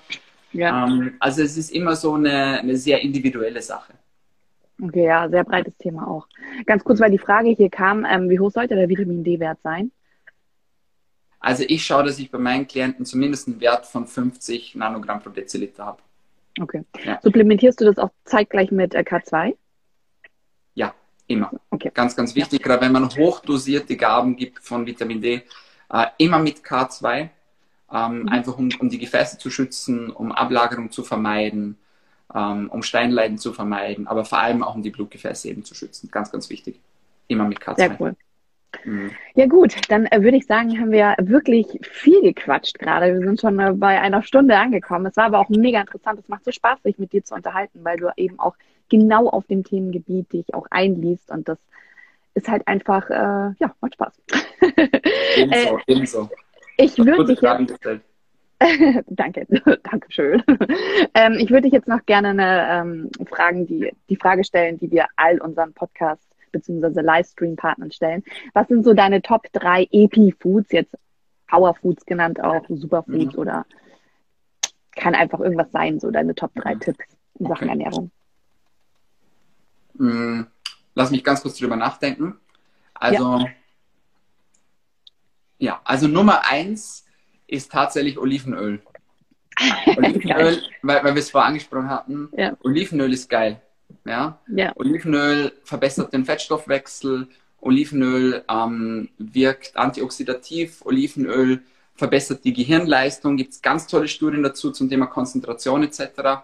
Ja. Ähm, also es ist immer so eine, eine sehr individuelle Sache. Okay, ja, sehr breites Thema auch. Ganz kurz, weil die Frage hier kam, ähm, wie hoch sollte der Vitamin D-Wert sein? Also ich schaue, dass ich bei meinen Klienten zumindest einen Wert von 50 Nanogramm pro Deziliter habe. Okay. Ja. Supplementierst du das auch zeitgleich mit äh, K2? Immer. Okay. Ganz, ganz wichtig, ja. gerade wenn man hochdosierte Gaben gibt von Vitamin D, äh, immer mit K2, ähm, mhm. einfach um, um die Gefäße zu schützen, um Ablagerung zu vermeiden ähm, um Steinleiden zu vermeiden, aber vor allem auch um die Blutgefäße eben zu schützen. Ganz, ganz wichtig. Immer mit Katzen. Sehr cool. Mhm. Ja gut, dann äh, würde ich sagen, haben wir wirklich viel gequatscht gerade. Wir sind schon äh, bei einer Stunde angekommen. Es war aber auch mega interessant. Es macht so Spaß, sich mit dir zu unterhalten, weil du eben auch genau auf dem Themengebiet dich auch einliest und das ist halt einfach, äh, ja, macht Spaß. Ebenso, äh, ebenso. Ich würde dich jetzt, Danke, Dankeschön. ähm, ich würde dich jetzt noch gerne eine, ähm, Fragen, die, die Frage stellen, die wir all unseren Podcast bzw. Livestream-Partnern stellen. Was sind so deine Top 3 Epi-Foods, jetzt Power Foods genannt auch, Superfoods mhm. oder kann einfach irgendwas sein, so deine Top 3 mhm. Tipps in Sachen okay. Ernährung? Mm, lass mich ganz kurz drüber nachdenken. Also, ja, ja also Nummer 1 ist tatsächlich Olivenöl. Olivenöl, weil, weil wir es vorher angesprochen hatten, ja. Olivenöl ist geil. Ja? ja? Olivenöl verbessert den Fettstoffwechsel, Olivenöl ähm, wirkt antioxidativ, Olivenöl verbessert die Gehirnleistung, gibt es ganz tolle Studien dazu zum Thema Konzentration etc.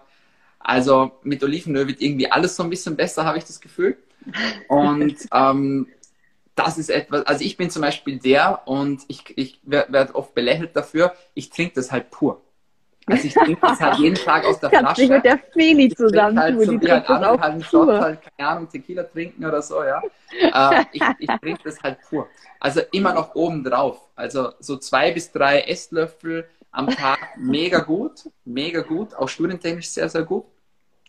Also mit Olivenöl wird irgendwie alles so ein bisschen besser, habe ich das Gefühl. Und ähm, das ist etwas, also ich bin zum Beispiel der und ich, ich werde oft belächelt dafür, ich trinke das halt pur. Also ich trinke das halt jeden Tag aus der Flasche. Dich mit der Feli zusammen. Halt so die halt andere halt einen Shot, halt, keine Ahnung, Tequila trinken oder so, ja. äh, ich, ich trinke das halt pur. Also immer noch oben drauf. Also so zwei bis drei Esslöffel am Tag, mega gut, mega gut, auch studientechnisch sehr, sehr gut.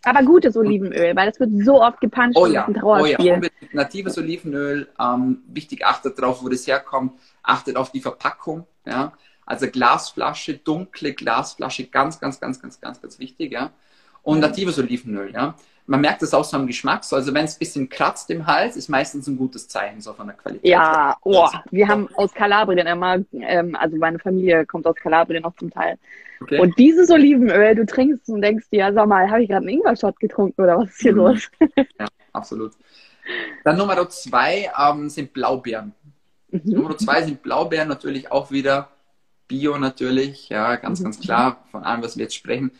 Aber gutes Olivenöl, weil das wird so oft gepanscht oh ja, oh ja, natives Olivenöl, ähm, wichtig, achtet darauf, wo das herkommt, achtet auf die Verpackung, ja. Also Glasflasche, dunkle Glasflasche, ganz, ganz, ganz, ganz, ganz, ganz wichtig, ja. Und natives Olivenöl, ja. Man merkt das auch so am Geschmack. So. Also wenn es ein bisschen kratzt im Hals, ist meistens ein gutes Zeichen so von der Qualität. Ja, oh, wir haben aus Kalabrien immer, ähm, also meine Familie kommt aus Kalabrien noch zum Teil. Okay. Und dieses Olivenöl, du trinkst und denkst dir, ja, sag mal, habe ich gerade einen Ingwer-Shot getrunken oder was ist hier mhm. los? ja, absolut. Dann Nummer zwei ähm, sind Blaubeeren. Mhm. Nummer zwei sind Blaubeeren natürlich auch wieder Bio natürlich, ja, ganz, ganz klar, von allem, was wir jetzt sprechen.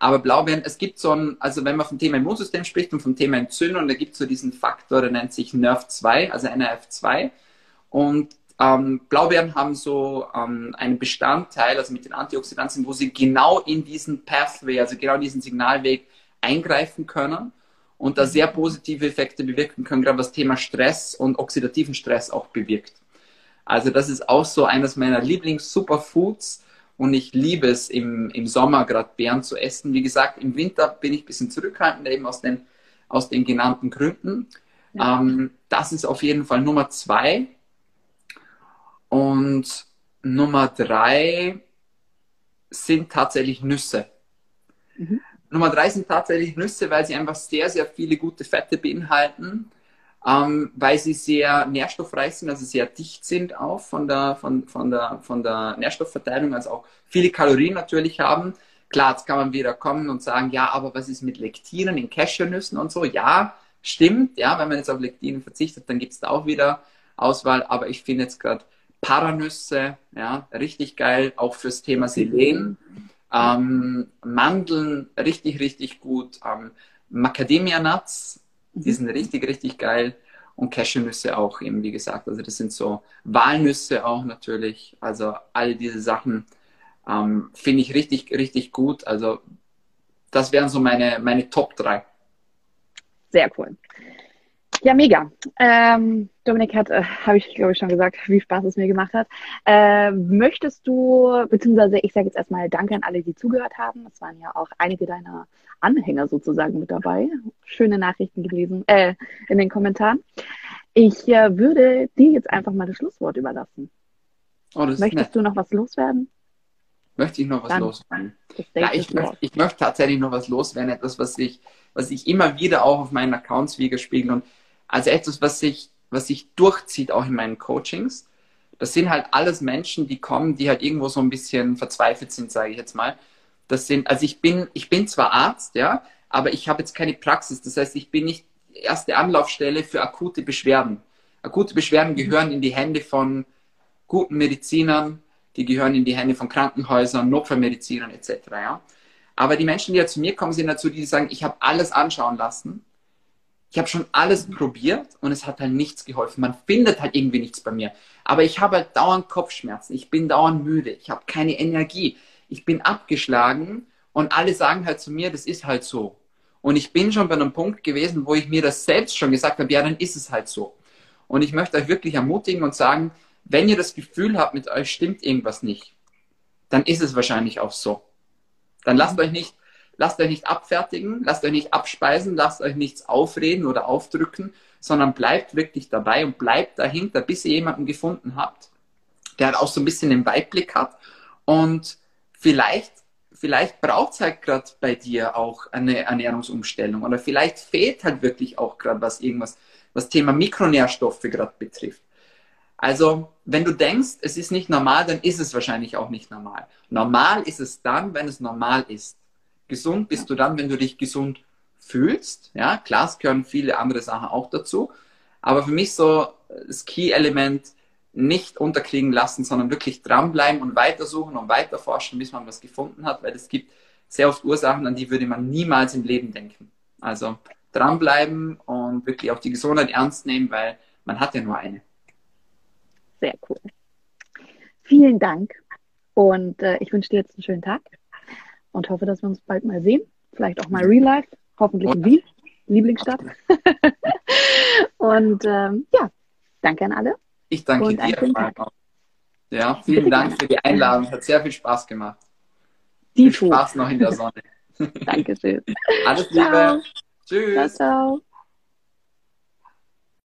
Aber Blaubeeren, es gibt so ein, also wenn man vom Thema Immunsystem spricht und vom Thema Entzündung, da gibt es so diesen Faktor, der nennt sich NERV2, also NRF2. Und ähm, Blaubeeren haben so ähm, einen Bestandteil, also mit den Antioxidantien, wo sie genau in diesen Pathway, also genau in diesen Signalweg eingreifen können und da sehr positive Effekte bewirken können, gerade was Thema Stress und oxidativen Stress auch bewirkt. Also das ist auch so eines meiner Lieblings-Superfoods und ich liebe es im, im Sommer gerade Beeren zu essen. Wie gesagt, im Winter bin ich ein bisschen zurückhaltend, eben aus den, aus den genannten Gründen. Ja. Ähm, das ist auf jeden Fall Nummer zwei. Und Nummer drei sind tatsächlich Nüsse. Mhm. Nummer drei sind tatsächlich Nüsse, weil sie einfach sehr, sehr viele gute Fette beinhalten ähm, weil sie sehr nährstoffreich sind, also sehr dicht sind auch von der, von, von, der, von der Nährstoffverteilung, also auch viele Kalorien natürlich haben. Klar, jetzt kann man wieder kommen und sagen, ja, aber was ist mit Lektinen in Cashewnüssen und so? Ja, stimmt, ja, wenn man jetzt auf Lektinen verzichtet, dann gibt es da auch wieder Auswahl, aber ich finde jetzt gerade Paranüsse, ja, richtig geil, auch fürs Thema Selen. Ähm, Mandeln, richtig, richtig gut. Ähm, Macadamia Nuts, die sind richtig, richtig geil. Und Cashewnüsse auch eben, wie gesagt. Also das sind so Walnüsse auch natürlich. Also all diese Sachen ähm, finde ich richtig, richtig gut. Also das wären so meine, meine Top 3. Sehr cool. Ja, mega. Ähm, Dominik hat, äh, habe ich glaube ich schon gesagt, wie Spaß es mir gemacht hat. Äh, möchtest du, beziehungsweise ich sage jetzt erstmal Danke an alle, die zugehört haben. Es waren ja auch einige deiner Anhänger sozusagen mit dabei. Schöne Nachrichten gelesen äh, in den Kommentaren. Ich äh, würde dir jetzt einfach mal das Schlusswort überlassen. Oh, Möchtest du noch was loswerden? Möchte ich noch was Dann loswerden? Ja, ich, möchte, ich möchte tatsächlich noch was loswerden. Etwas, was ich, was ich immer wieder auch auf meinen Accounts widerspiegel und also etwas, was sich, was sich durchzieht auch in meinen Coachings. Das sind halt alles Menschen, die kommen, die halt irgendwo so ein bisschen verzweifelt sind, sage ich jetzt mal. Das sind, also ich bin, ich bin zwar Arzt, ja, aber ich habe jetzt keine Praxis. Das heißt, ich bin nicht erste Anlaufstelle für akute Beschwerden. Akute Beschwerden gehören in die Hände von guten Medizinern, die gehören in die Hände von Krankenhäusern, Notfallmedizinern etc. Ja. Aber die Menschen, die ja zu mir kommen, sind dazu, die sagen, ich habe alles anschauen lassen. Ich habe schon alles probiert und es hat halt nichts geholfen. Man findet halt irgendwie nichts bei mir. Aber ich habe halt dauernd Kopfschmerzen. Ich bin dauernd müde. Ich habe keine Energie. Ich bin abgeschlagen und alle sagen halt zu mir, das ist halt so. Und ich bin schon bei einem Punkt gewesen, wo ich mir das selbst schon gesagt habe, ja, dann ist es halt so. Und ich möchte euch wirklich ermutigen und sagen, wenn ihr das Gefühl habt, mit euch stimmt irgendwas nicht, dann ist es wahrscheinlich auch so. Dann lasst euch nicht, lasst euch nicht abfertigen, lasst euch nicht abspeisen, lasst euch nichts aufreden oder aufdrücken, sondern bleibt wirklich dabei und bleibt dahinter, bis ihr jemanden gefunden habt, der halt auch so ein bisschen den Weitblick hat und vielleicht vielleicht braucht es halt gerade bei dir auch eine Ernährungsumstellung oder vielleicht fehlt halt wirklich auch gerade was irgendwas, was Thema Mikronährstoffe gerade betrifft. Also, wenn du denkst, es ist nicht normal, dann ist es wahrscheinlich auch nicht normal. Normal ist es dann, wenn es normal ist. Gesund bist du dann, wenn du dich gesund fühlst. Ja, klar, es gehören viele andere Sachen auch dazu. Aber für mich so das Key-Element, nicht unterkriegen lassen, sondern wirklich dranbleiben und weitersuchen und weiterforschen, bis man was gefunden hat, weil es gibt sehr oft Ursachen, an die würde man niemals im Leben denken. Also dranbleiben und wirklich auch die Gesundheit ernst nehmen, weil man hat ja nur eine. Sehr cool. Vielen Dank und äh, ich wünsche dir jetzt einen schönen Tag und hoffe, dass wir uns bald mal sehen. Vielleicht auch mal Real Life, hoffentlich in Wien, Lieblingsstadt. und ähm, ja, danke an alle ich danke und dir. Ja, vielen Dank für die Einladung. Hat sehr viel Spaß gemacht. Die viel Spaß noch in der Sonne. Dankeschön. Alles Liebe. Ciao. Tschüss. Ciao, ciao.